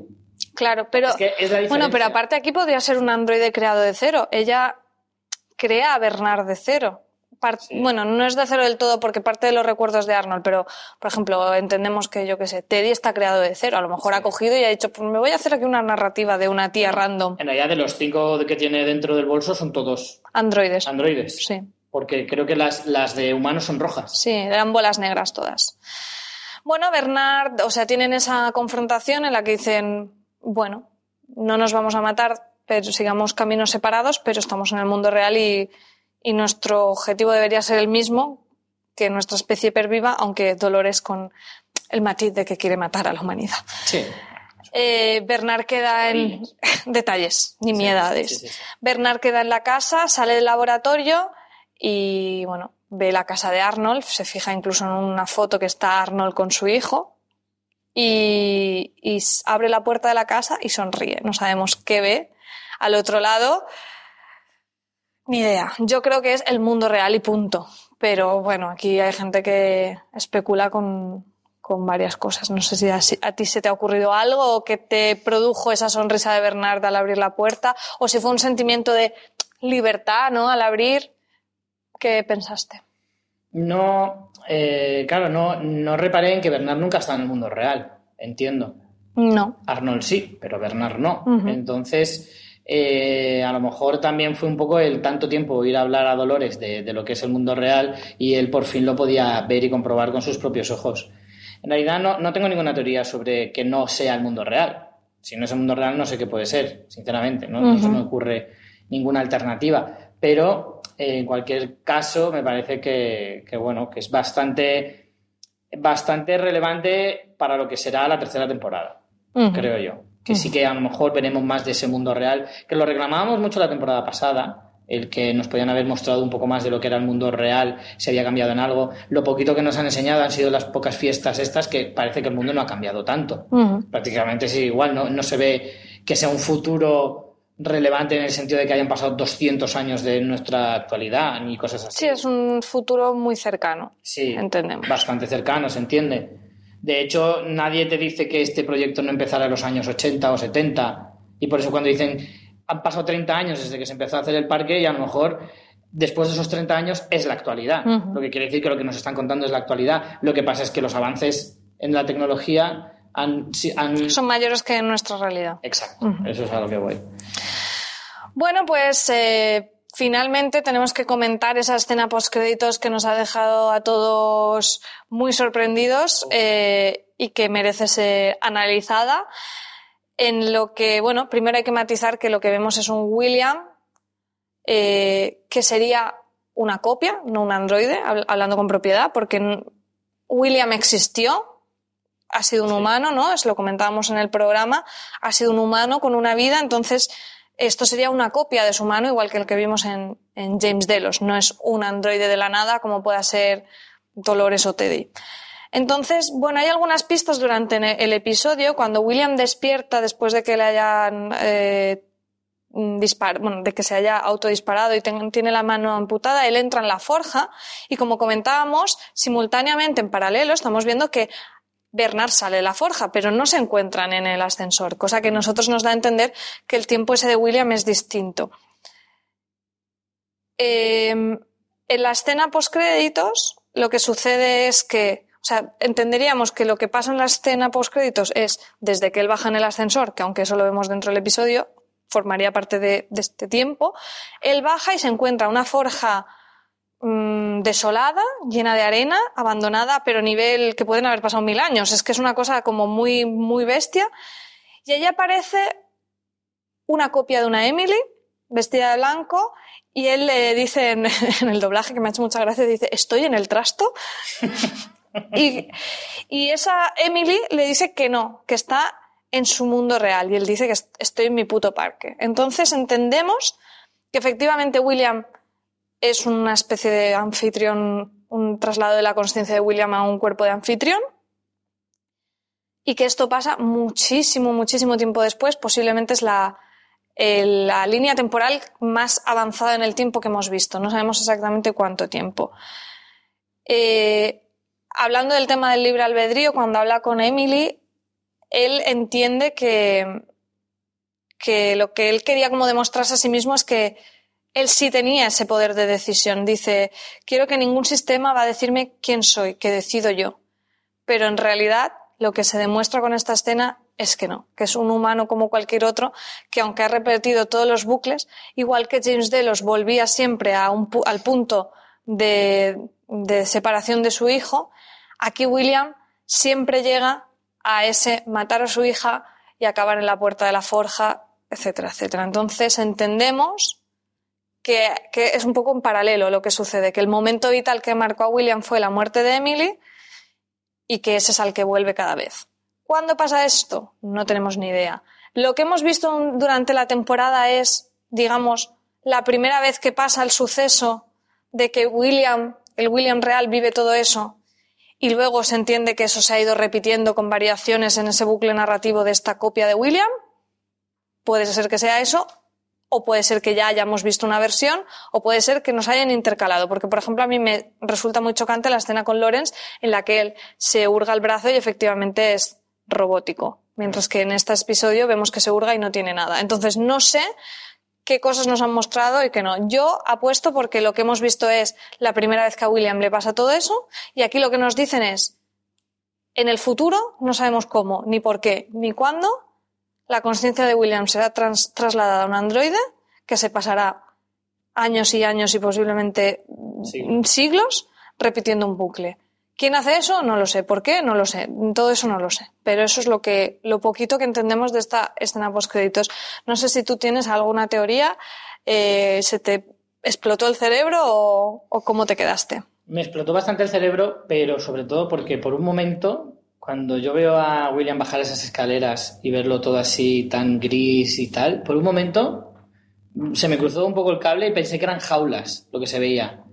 Claro, pero Es que es la bueno, pero aparte aquí podría ser un androide creado de cero. Ella crea a Bernard de cero. Bueno, no es de cero del todo porque parte de los recuerdos de Arnold, pero por ejemplo entendemos que yo qué sé, Teddy está creado de cero. A lo mejor ha cogido y ha dicho, pues me voy a hacer aquí una narrativa de una tía random. En realidad, de los cinco que tiene dentro del bolso son todos Androides. androides. Sí. Porque creo que las, las de humanos son rojas. Sí, eran bolas negras todas. Bueno, Bernard, o sea, tienen esa confrontación en la que dicen, bueno, no nos vamos a matar, pero sigamos caminos separados, pero estamos en el mundo real y, y nuestro objetivo debería ser el mismo, que nuestra especie perviva, aunque Dolores con el matiz de que quiere matar a la humanidad. Sí. Eh, Bernard queda en (laughs) detalles, ni miedades. sí, sí. Bernard queda en la casa, sale del laboratorio y bueno, ve la casa de Arnold, se fija incluso en una foto que está Arnold con su hijo y, abre la puerta de la casa y sonríe. No sabemos qué ve al otro lado. Ni idea. Yo creo que es el mundo real y punto. Pero bueno, aquí hay gente que especula con, con varias cosas. No sé si a, si a ti se te ha ocurrido algo o que te produjo esa sonrisa de Bernard al abrir la puerta o si fue un sentimiento de libertad, ¿no? Al abrir, ¿qué pensaste? No, eh, claro, no, no reparé en que Bernard nunca está en el mundo real, entiendo. No. Arnold sí, pero Bernard no. Entonces, eh, a lo mejor también fue un poco el tanto tiempo ir a hablar a Dolores de, de lo que es el mundo real y él por fin lo podía ver y comprobar con sus propios ojos. En realidad no, no tengo ninguna teoría sobre que no sea el mundo real. Si no es el mundo real, no sé qué puede ser, sinceramente. No, no se me ocurre ninguna alternativa. Pero eh, en cualquier caso, me parece que, que, bueno, que es bastante, bastante relevante para lo que será la tercera temporada creo yo. Que sí que a lo mejor veremos más de ese mundo real, que lo reclamábamos mucho la temporada pasada, el que nos podían haber mostrado un poco más de lo que era el mundo real, si había cambiado en algo. Lo poquito que nos han enseñado han sido las pocas fiestas estas, que parece que el mundo no ha cambiado tanto. Prácticamente sí, igual, no, no se ve que sea un futuro relevante en el sentido de que hayan pasado 200 años de nuestra actualidad, ni cosas así. Sí, es un futuro muy cercano. Sí, Entendemos. bastante cercano, se entiende. De hecho, nadie te dice que este proyecto no empezara en los años 80 o 70. Y por eso cuando dicen han pasado 30 años desde que se empezó a hacer el parque y a lo mejor después de esos 30 años es la actualidad. Lo que quiere decir que lo que nos están contando es la actualidad. Lo que pasa es que los avances en la tecnología han... Son mayores que en nuestra realidad. Exacto, eso es a lo que voy. Bueno, pues eh, finalmente tenemos que comentar esa escena postcréditos que nos ha dejado a todos muy sorprendidos eh, y que merece ser analizada. En lo que, bueno, primero hay que matizar que lo que vemos es un William eh, que sería una copia, no un androide, habl- hablando con propiedad, porque William existió, ha sido un humano, ¿no? Es lo comentábamos en el programa, ha sido un humano con una vida, entonces esto sería una copia de su humano, igual que el que vimos en, James Delos. No es un androide de la nada como pueda ser Dolores o Teddy. Entonces, bueno, hay algunas pistas durante el episodio. Cuando William despierta después de que le hayan eh, bueno, de que se haya autodisparado y tiene la mano amputada, él entra en la forja y como comentábamos, simultáneamente en paralelo estamos viendo que Bernard sale de la forja, pero no se encuentran en el ascensor, cosa que nosotros nos da a entender que el tiempo ese de William es distinto. Eh, en la escena postcréditos, lo que sucede es que, o sea, entenderíamos que lo que pasa en la escena postcréditos es desde que él baja en el ascensor, que aunque eso lo vemos dentro del episodio, formaría parte de este tiempo, él baja y se encuentra una forja mm, desolada, llena de arena, abandonada, pero a nivel que pueden haber pasado mil años. Es que es una cosa como muy, muy bestia. Y allí aparece una copia de una Emily, vestida de blanco, y él le dice en, (laughs) en el doblaje, que me ha hecho mucha gracia, dice, estoy en el trasto. (laughs) y, y esa Emily le dice que no, que está en su mundo real, y él dice que est- estoy en mi puto parque. Entonces entendemos que efectivamente William es una especie de anfitrión, un traslado de la conciencia de William a un cuerpo de anfitrión, y que esto pasa muchísimo, muchísimo tiempo después, posiblemente es la, la línea temporal más avanzada en el tiempo que hemos visto. No sabemos exactamente cuánto tiempo. Eh, hablando del tema del libre albedrío, cuando habla con Emily, él entiende que, que lo que él quería como demostrarse a sí mismo es que él sí tenía ese poder de decisión. Dice, quiero que ningún sistema va a decirme quién soy, que decido yo. Pero en realidad lo que se demuestra con esta escena es que no, que es un humano como cualquier otro, que aunque ha repetido todos los bucles, igual que James Delos volvía siempre al punto de, de separación de su hijo, aquí William siempre llega a ese matar a su hija y acabar en la puerta de la forja, etcétera, etcétera. Entonces entendemos que, es un poco en paralelo lo que sucede, que el momento vital que marcó a William fue la muerte de Emily y que ese es al que vuelve cada vez. ¿Cuándo pasa esto? No tenemos ni idea. Lo que hemos visto durante la temporada es, digamos, la primera vez que pasa el suceso de que William, el William real, vive todo eso y luego se entiende que eso se ha ido repitiendo con variaciones en ese bucle narrativo de esta copia de William. Puede ser que sea eso, o puede ser que ya hayamos visto una versión, o puede ser que nos hayan intercalado. Porque, por ejemplo, a mí me resulta muy chocante la escena con Lawrence en la que él se hurga el brazo y efectivamente es robótico. Mientras que en este episodio vemos que se hurga y no tiene nada. Entonces, no sé qué cosas nos han mostrado y qué no. Yo apuesto porque lo que hemos visto es la primera vez que a William le pasa todo eso y aquí lo que nos dicen es, en el futuro no sabemos cómo, ni por qué, ni cuándo, la conciencia de William será trans- trasladada a un androide que se pasará años y años y posiblemente Siglos. siglos repitiendo un bucle. ¿Quién hace eso? No lo sé. ¿Por qué? No lo sé. Todo eso no lo sé. Pero eso es lo que, lo poquito que entendemos de esta escena postcréditos. No sé si tú tienes alguna teoría, eh, ¿se te explotó el cerebro o, o cómo te quedaste? Me explotó bastante el cerebro, pero sobre todo porque por un momento, cuando yo veo a William bajar esas escaleras y verlo todo así tan gris y tal, por un momento se me cruzó un poco el cable y pensé que eran jaulas lo que se veía.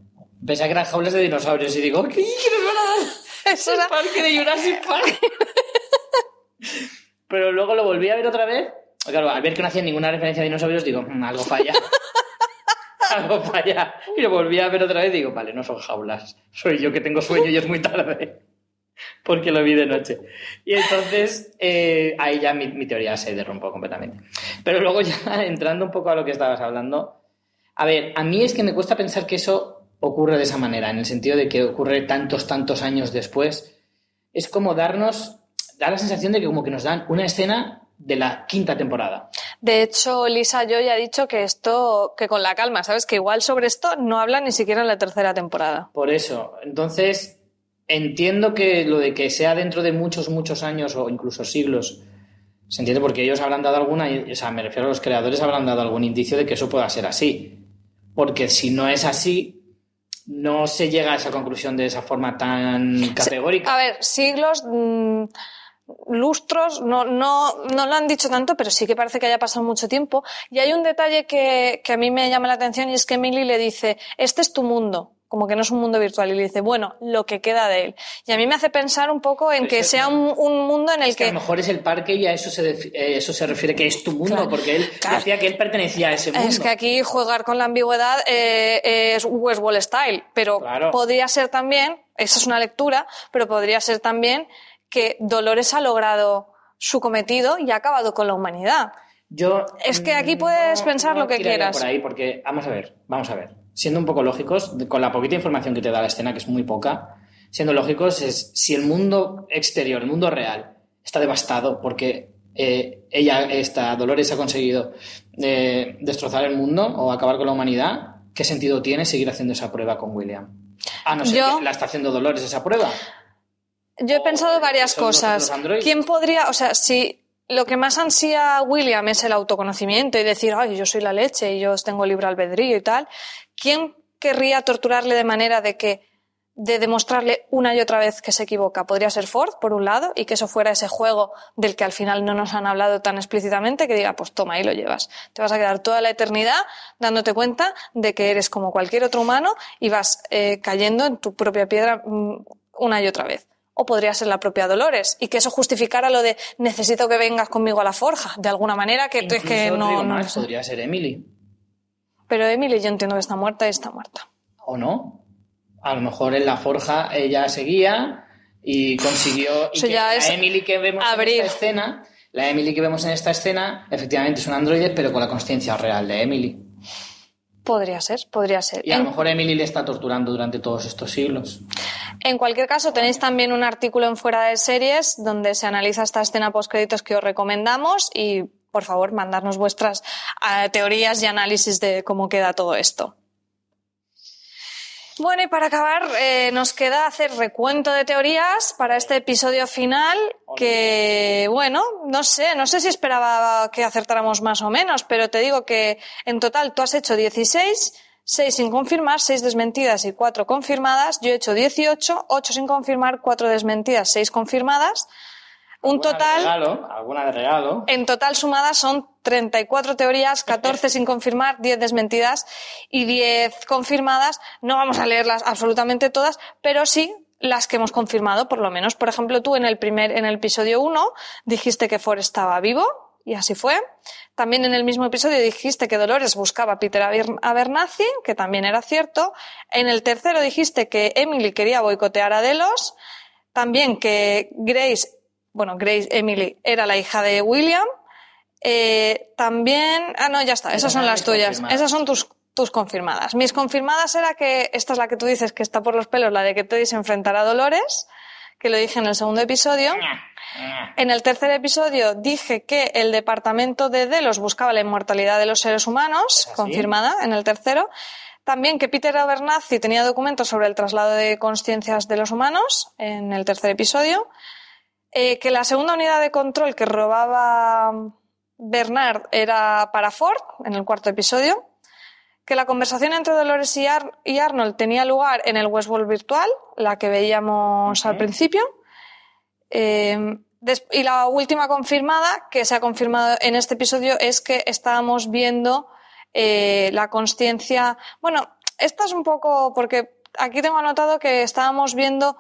Pensé que eran jaulas de dinosaurios y digo, ¿qué, ¿Qué nos van a dar? Eso era- El parque de Jurassic Park. (laughs) Pero luego lo volví a ver otra vez. Claro, al ver que no hacía ninguna referencia a dinosaurios, digo, "Mm, algo falla. (laughs) algo falla. Y lo volví a ver otra vez y digo, vale, no son jaulas. Soy yo que tengo sueño y es muy tarde. Porque lo vi de noche. Y entonces eh, ahí ya mi, mi teoría se derrumbó completamente. Pero luego ya (laughs) entrando un poco a lo que estabas hablando, A ver, a mí es que me cuesta pensar que eso ocurre de esa manera, en el sentido de que ocurre tantos, tantos años después. Es como darnos, da la sensación de que como que nos dan una escena de la quinta temporada. De hecho, Lisa yo ya ha dicho que esto, que con la calma, ¿sabes? Que igual sobre esto no habla ni siquiera en la tercera temporada. Por eso, entonces, entiendo que lo de que sea dentro de muchos, muchos años o incluso siglos, se entiende porque ellos habrán dado alguna, o sea, me refiero a los creadores, habrán dado algún indicio de que eso pueda ser así. Porque si no es así, no se llega a esa conclusión de esa forma tan categórica. A ver, siglos, mm, lustros, no, no, no lo han dicho tanto, pero sí que parece que haya pasado mucho tiempo. Y hay un detalle que, que a mí me llama la atención y es que Emily le dice, este es tu mundo como que no es un mundo virtual y le dice, bueno, lo que queda de él. Y a mí me hace pensar un poco en que sea un, un mundo en el Es que, a lo mejor es el parque y a eso se, eh, eso se refiere que es tu mundo, Claro. porque él Claro. decía que él pertenecía a ese mundo. Es que aquí jugar con la ambigüedad eh, es Westworld Style, pero Claro. podría ser también, esa es una lectura, pero podría ser también que Dolores ha logrado su cometido y ha acabado con la humanidad. Yo, Es que aquí mm, puedes pensar lo que quieras. Por ahí, porque, vamos a ver, vamos a ver. Siendo un poco lógicos, con la poquita información que te da la escena, que es muy poca, siendo lógicos, es si el mundo exterior, el mundo real, está devastado porque eh, ella, esta Dolores, ha conseguido eh, destrozar el mundo o acabar con la humanidad, ¿qué sentido tiene seguir haciendo esa prueba con William? A no ser Yo- que la está haciendo Dolores esa prueba. Yo he O pensado varias cosas. ¿Quién podría, o sea, si lo que más ansía William es el autoconocimiento y decir, ay, yo soy la leche y yo tengo libre albedrío y tal, ¿quién querría torturarle de manera de que de demostrarle una y otra vez que se equivoca? Podría ser Ford, por un lado, y que eso fuera ese juego del que al final no nos han hablado tan explícitamente, que diga, pues toma, ahí lo llevas. Te vas a quedar toda la eternidad dándote cuenta de que eres como cualquier otro humano y vas eh, cayendo en tu propia piedra mm, una y otra vez. O podría ser la propia Dolores y que eso justificara lo de necesito que vengas conmigo a la forja, de alguna manera que es que no, digo no sé. podría ser Emily. Pero Emily yo entiendo que está muerta y está muerta. ¿O no? A lo mejor en la forja ella seguía y consiguió. Y que ya la es Emily que vemos abrir. en esta escena, la Emily que vemos en esta escena, efectivamente es un androide, pero con la conciencia real de Emily. Podría ser, podría ser. Y a lo mejor Emily le está torturando durante todos estos siglos. En cualquier caso, tenéis también un artículo en Fuera de Series donde se analiza esta escena postcréditos que os recomendamos y, por favor, mandarnos vuestras eh, teorías y análisis de cómo queda todo esto. Bueno, y para acabar, eh, nos queda hacer recuento de teorías para este episodio final que, bueno, no sé, no sé si esperaba que acertáramos más o menos, pero te digo que en total tú has hecho 16, 6 sin confirmar, 6 desmentidas y 4 confirmadas. Yo he hecho 18, 8 sin confirmar, 4 desmentidas, 6 confirmadas. Un Alguna de total... regalo, alguna de regalo. En total sumadas son 34 teorías, 14 sin confirmar, 10 desmentidas y 10 confirmadas. No vamos a leerlas absolutamente todas, pero sí las que hemos confirmado, por lo menos. Por ejemplo, tú en el primer, en el episodio 1 dijiste que Ford estaba vivo, y así fue. También en el mismo episodio dijiste que Dolores buscaba a Peter Aber- Abernathy, que también era cierto. En el tercero dijiste que Emily quería boicotear a Delos. También que Grace, bueno, Grace Emily era la hija de William. Eh, también, ah, no, ya está, esas son las tuyas. Esas son tus, tus confirmadas. Mis confirmadas era que, esta es la que tú dices que está por los pelos, la de que Teddy se enfrentará a Dolores, que lo dije en el segundo episodio. En el tercer episodio dije que el departamento de Delos buscaba la inmortalidad de los seres humanos, confirmada en el tercero. También que Peter Abernathy tenía documentos sobre el traslado de conciencias de los humanos en el tercer episodio. Eh, que la segunda unidad de control que robaba Bernard era para Ford en el cuarto episodio. Que la conversación entre Dolores y, Ar- y Arnold tenía lugar en el Westworld virtual, la que veíamos al principio. Eh, y la última confirmada, que se ha confirmado en este episodio, es que estábamos viendo eh, la consciencia. Bueno, esta es un poco porque aquí tengo anotado que estábamos viendo.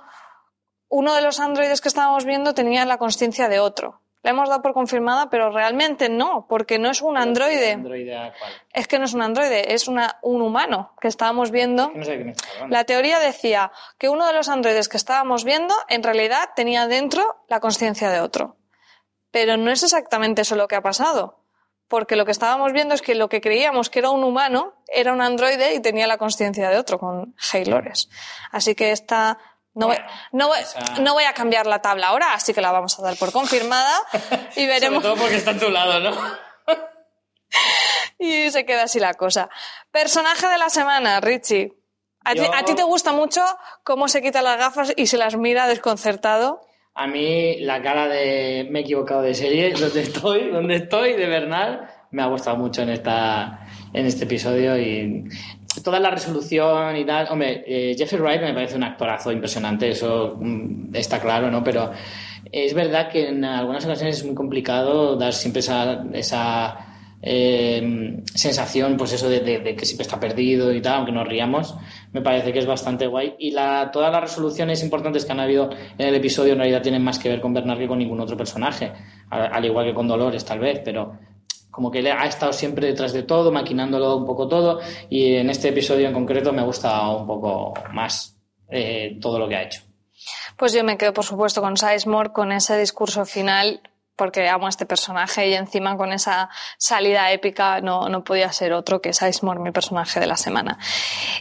Uno de los androides que estábamos viendo tenía la consciencia de otro. La hemos dado por confirmada, pero realmente no, porque no es un androide. ¿Androide a cuál? Es que no es un androide, es una, un humano que estábamos viendo. Que no sé de. La teoría decía que uno de los androides que estábamos viendo en realidad tenía dentro la conciencia de otro. Pero no es exactamente eso lo que ha pasado. porque lo que estábamos viendo es que lo que creíamos que era un humano era un androide y tenía la conciencia de otro con Haylores. Así que esta no voy, no, voy, no voy a cambiar la tabla ahora, así que la vamos a dar por confirmada y veremos. Sobre todo porque está en tu lado, ¿no? (laughs) y se queda así la cosa. Personaje de la semana, Richie. ¿A, Yo- a ti te gusta mucho cómo se quita las gafas y se las mira desconcertado? A mí la cara de me he equivocado de serie, donde estoy, donde estoy, de Bernal, me ha gustado mucho en esta en este episodio y toda la resolución y tal. Hombre, eh, Jeffrey Wright me parece un actorazo impresionante, eso mm, está claro, ¿no? Pero es verdad que en algunas ocasiones es muy complicado dar siempre esa, esa eh, sensación, pues eso de que siempre está perdido y tal, aunque nos riamos, me parece que es bastante guay. Y la, todas las resoluciones importantes que han habido en el episodio en realidad tienen más que ver con Bernard que con ningún otro personaje, al, al igual que con Dolores tal vez, pero como que ha estado siempre detrás de todo, maquinándolo un poco todo, y en este episodio en concreto me ha gustado un poco más eh, todo lo que ha hecho. Pues yo me quedo, por supuesto, con Sizemore, con ese discurso final, porque amo a este personaje y encima con esa salida épica no, no podía ser otro que Sizemore, mi personaje de la semana.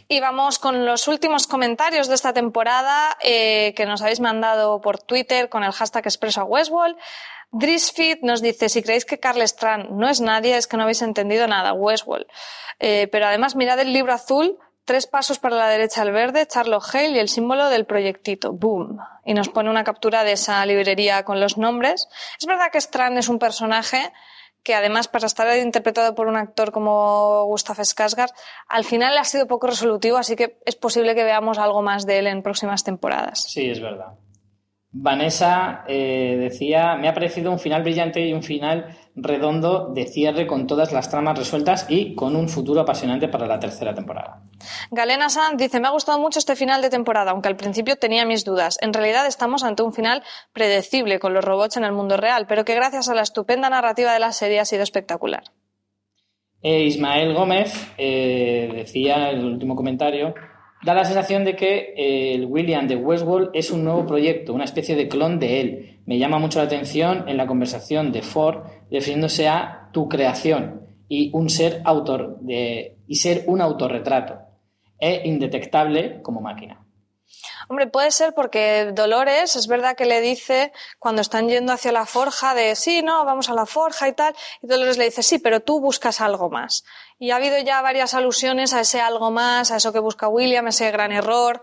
Y vamos con los últimos comentarios de esta temporada eh, que nos habéis mandado por Twitter con el hashtag expreso a Westworld. Drisfit nos dice, si creéis que Carl Strand no es nadie, es que no habéis entendido nada, Westworld. Eh, pero además mirad el libro azul, tres pasos para la derecha al verde, Charlotte Hale y el símbolo del proyectito, boom. Y nos pone una captura de esa librería con los nombres. Es verdad que Strand es un personaje que además para estar interpretado por un actor como Gustav Skarsgård, al final ha sido poco resolutivo, así que es posible que veamos algo más de él en próximas temporadas. Sí, es verdad. Vanessa eh, decía, me ha parecido un final brillante y un final redondo de cierre con todas las tramas resueltas y con un futuro apasionante para la tercera temporada. Galena Sanz dice, me ha gustado mucho este final de temporada, aunque al principio tenía mis dudas. En realidad estamos ante un final predecible con los robots en el mundo real, pero que gracias a la estupenda narrativa de la serie ha sido espectacular. Eh, Ismael Gómez eh, decía en el último comentario, da la sensación de que eh, el William de Westworld es un nuevo proyecto, una especie de clon de él. Me llama mucho la atención en la conversación de Ford refiriéndose a tu creación y un ser autor de, y ser un autorretrato e indetectable como máquina. Hombre, puede ser porque Dolores es verdad que le dice cuando están yendo hacia la forja de sí, no, vamos a la forja y tal, y Dolores le dice sí, pero tú buscas algo más. Y ha habido ya varias alusiones a ese algo más, a eso que busca William, ese gran error,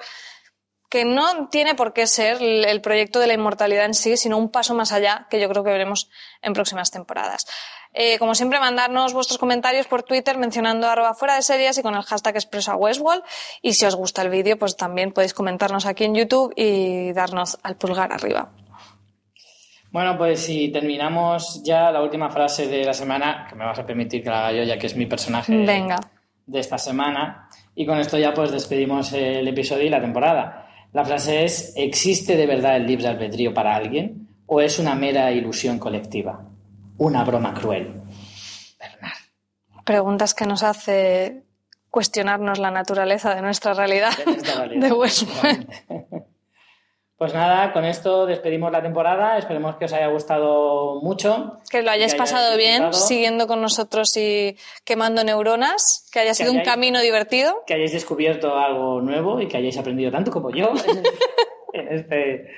que no tiene por qué ser el proyecto de la inmortalidad en sí, sino un paso más allá que yo creo que veremos en próximas temporadas. Eh, como siempre, mandarnos vuestros comentarios por Twitter mencionando arroba fuera de series y con el hashtag expreso a Westworld. Y si os gusta el vídeo, pues también podéis comentarnos aquí en YouTube y darnos al pulgar arriba. Bueno, pues si terminamos ya la última frase de la semana, que me vas a permitir que la haga yo, ya que es mi personaje Venga. de esta semana, y con esto ya pues despedimos el episodio y la temporada. La frase es, ¿existe de verdad el libre albedrío para alguien o es una mera ilusión colectiva? Una broma cruel. Preguntas que nos hace cuestionarnos la naturaleza de nuestra realidad De nuestra (laughs) realidad. de Westworld. Pues nada, con esto despedimos la temporada. Esperemos que os haya gustado mucho. Que lo hayáis Que hayáis pasado bien, siguiendo con nosotros y quemando neuronas, que haya sido un camino divertido. que hayáis descubierto algo nuevo y que hayáis aprendido tanto como yo (laughs) en este,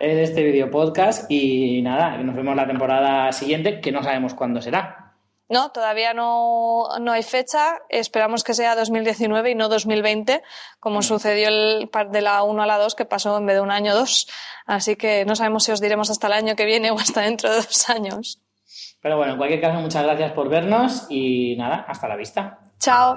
en este video podcast. Y nada, nos vemos la temporada siguiente, que no sabemos cuándo será. No, todavía no, no hay fecha. Esperamos que sea 2019 y no 2020, como sucedió el par de la 1 a la 2, que pasó en vez de un año dos. Así que no sabemos si os diremos hasta el año que viene o hasta dentro de dos años. Pero bueno, en cualquier caso, muchas gracias por vernos y nada, hasta la vista. Chao.